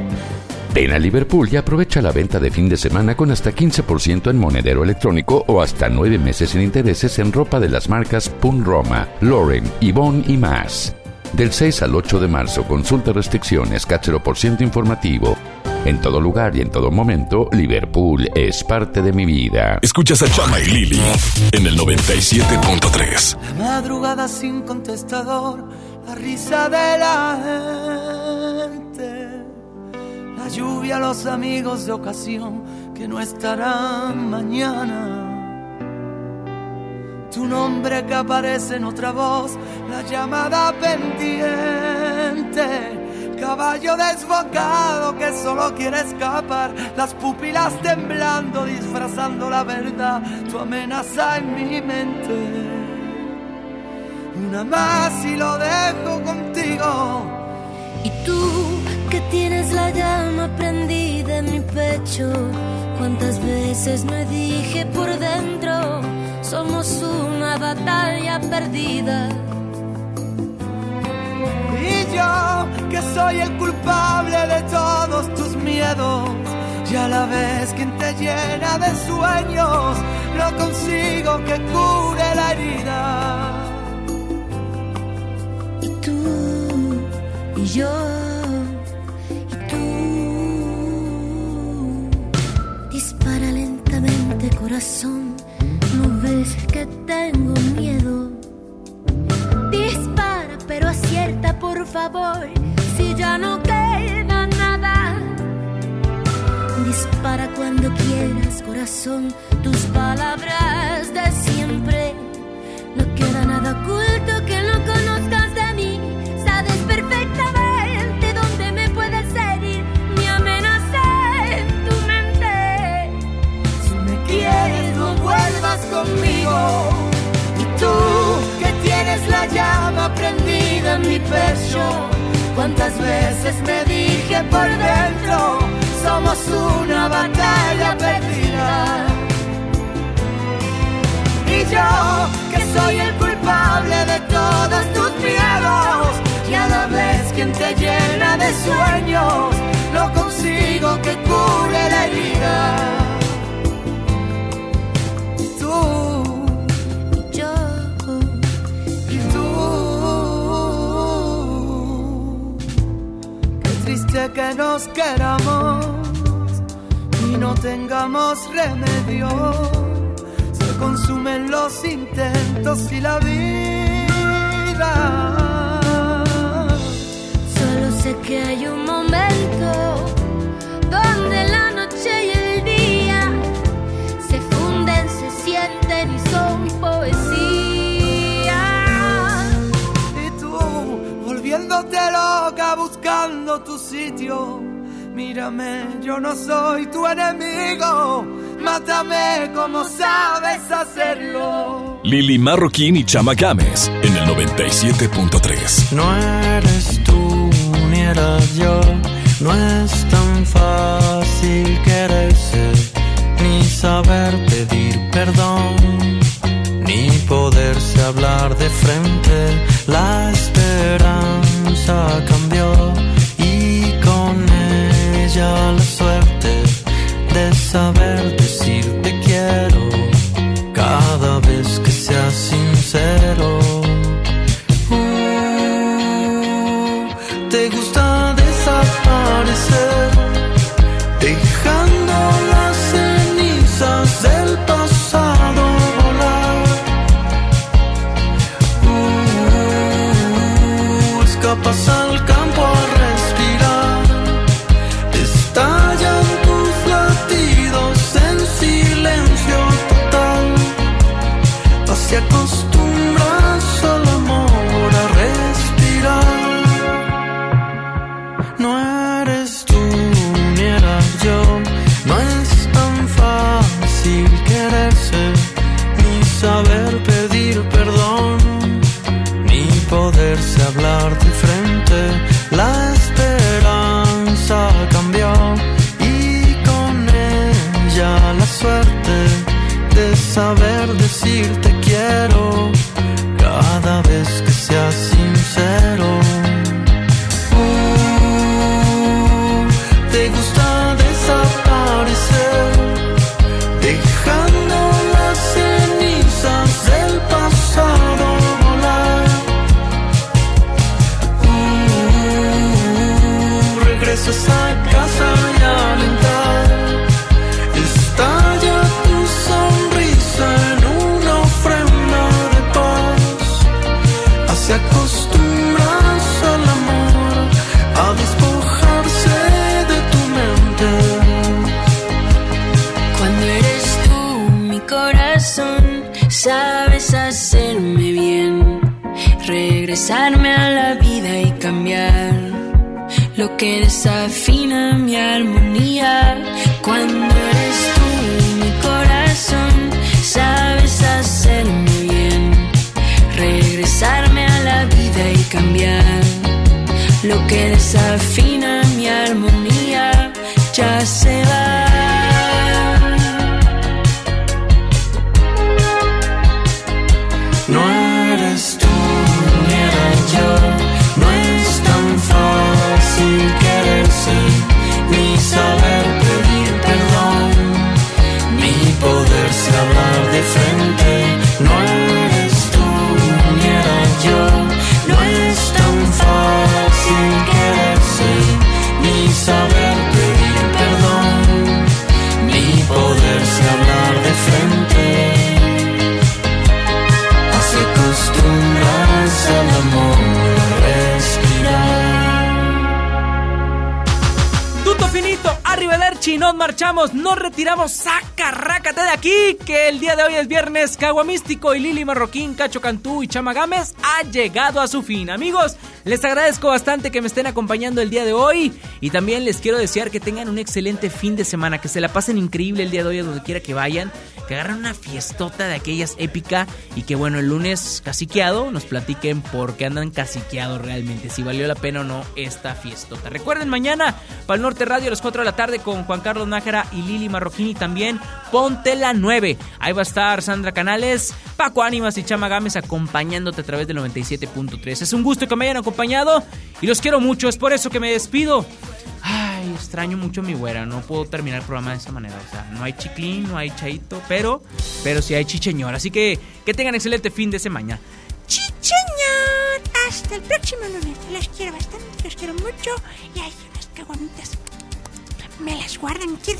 Ven a Liverpool y aprovecha la venta de fin de semana con hasta 15% en monedero electrónico o hasta 9 meses sin intereses en ropa de las marcas Pun Roma, Lauren, Yvonne y más. Del 6 al 8 de marzo, consulta restricciones, por ciento informativo. En todo lugar y en todo momento, Liverpool es parte de mi vida. Escuchas a Chama y Lili en el 97.3. La madrugada sin contestador, la risa de la gente la lluvia, los amigos de ocasión que no estarán mañana. Tu nombre que aparece en otra voz, la llamada pendiente. Caballo desbocado que solo quiere escapar, las pupilas temblando, disfrazando la verdad, tu amenaza en mi mente. Una más y lo dejo contigo Y tú que tienes la llama prendida en mi pecho, cuántas veces me dije por dentro, somos una batalla perdida. Y yo que soy el culpable de todos tus miedos. Y a la vez quien te llena de sueños, no consigo que cure la herida. Y tú y yo corazón, no ves que tengo miedo. Dispara pero acierta por favor, si ya no queda nada. Dispara cuando quieras corazón, tus palabras de siempre. No queda nada oculto que no Y tú que tienes la llama prendida en mi pecho. Cuántas veces me dije por dentro, somos una batalla perdida. Y yo que soy el culpable de todos tus miedos. Y a la vez quien te llena de sueños, no consigo que cure la herida. Triste que nos queramos y no tengamos remedio. Se consumen los intentos y la vida. Solo sé que hay un momento donde la volviéndote loca, buscando tu sitio. Mírame, yo no soy tu enemigo. Mátame como sabes hacerlo. Lili Marroquín y Chama Games en el 97.3. No eres tú ni era yo, no es tan fácil quererse, ni saber pedir perdón, ni poderse hablar de frente. La esperanza Marroquín, Cacho Cantú y Chama Gámez ha llegado a su fin. Amigos, les agradezco bastante que me estén acompañando el día de hoy y también les quiero desear que tengan un excelente fin de semana, que se la pasen increíble el día de hoy a donde quiera que vayan, que agarren una fiestota de aquellas épica y que bueno, el lunes caciqueado nos platiquen por qué andan caciqueados realmente, si valió la pena o no esta fiestota. Recuerden mañana para el Norte Radio a las 4 de la tarde con Juan Carlos Nájera y Lili Marroquín y también Ponte la 9. Ahí va a estar Sandra Canales, Paco Ánimas y Chama Gámez acompañándote a través del 97.3. Es un gusto que me hayan acompañado y los quiero mucho, es por eso que me despido. Ay, extraño mucho mi güera, no puedo terminar el programa de esa manera. O sea, no hay chiclín, no hay chaito, pero, pero sí hay chicheñor. Así que que tengan excelente fin de semana. Chicheñor, hasta el próximo lunes. Los quiero bastante, los quiero mucho. Y hay Me las guardan, qué.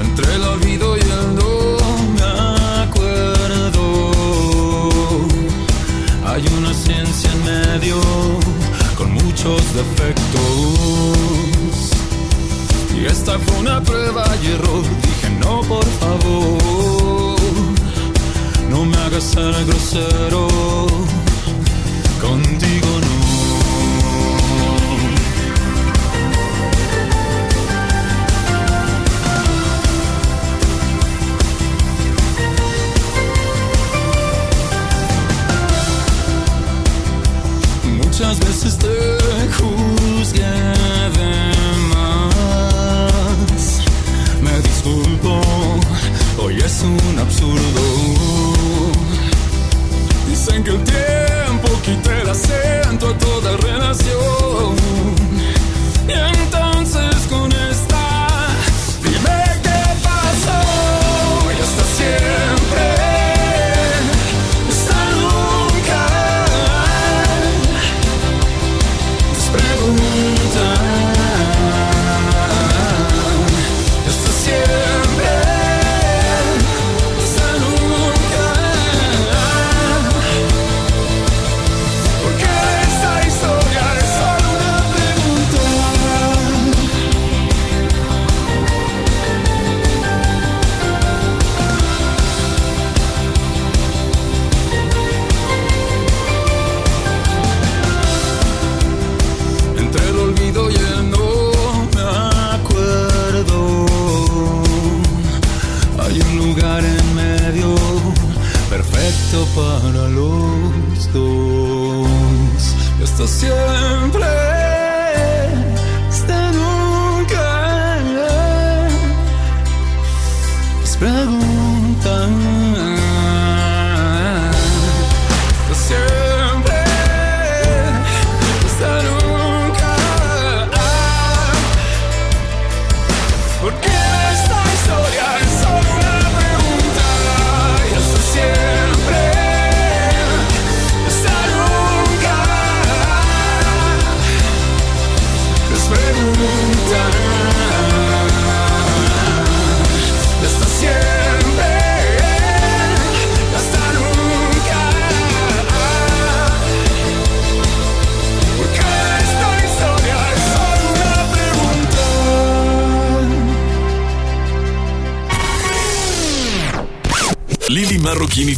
Entre el olvido y el no me acuerdo. Hay una ciencia en medio con muchos defectos. Y esta fue una prueba y error. Dije no, por favor. No me hagas ser grosero. Contigo no. Un absurdo. Dicen que el tiempo quita el acento a toda relación.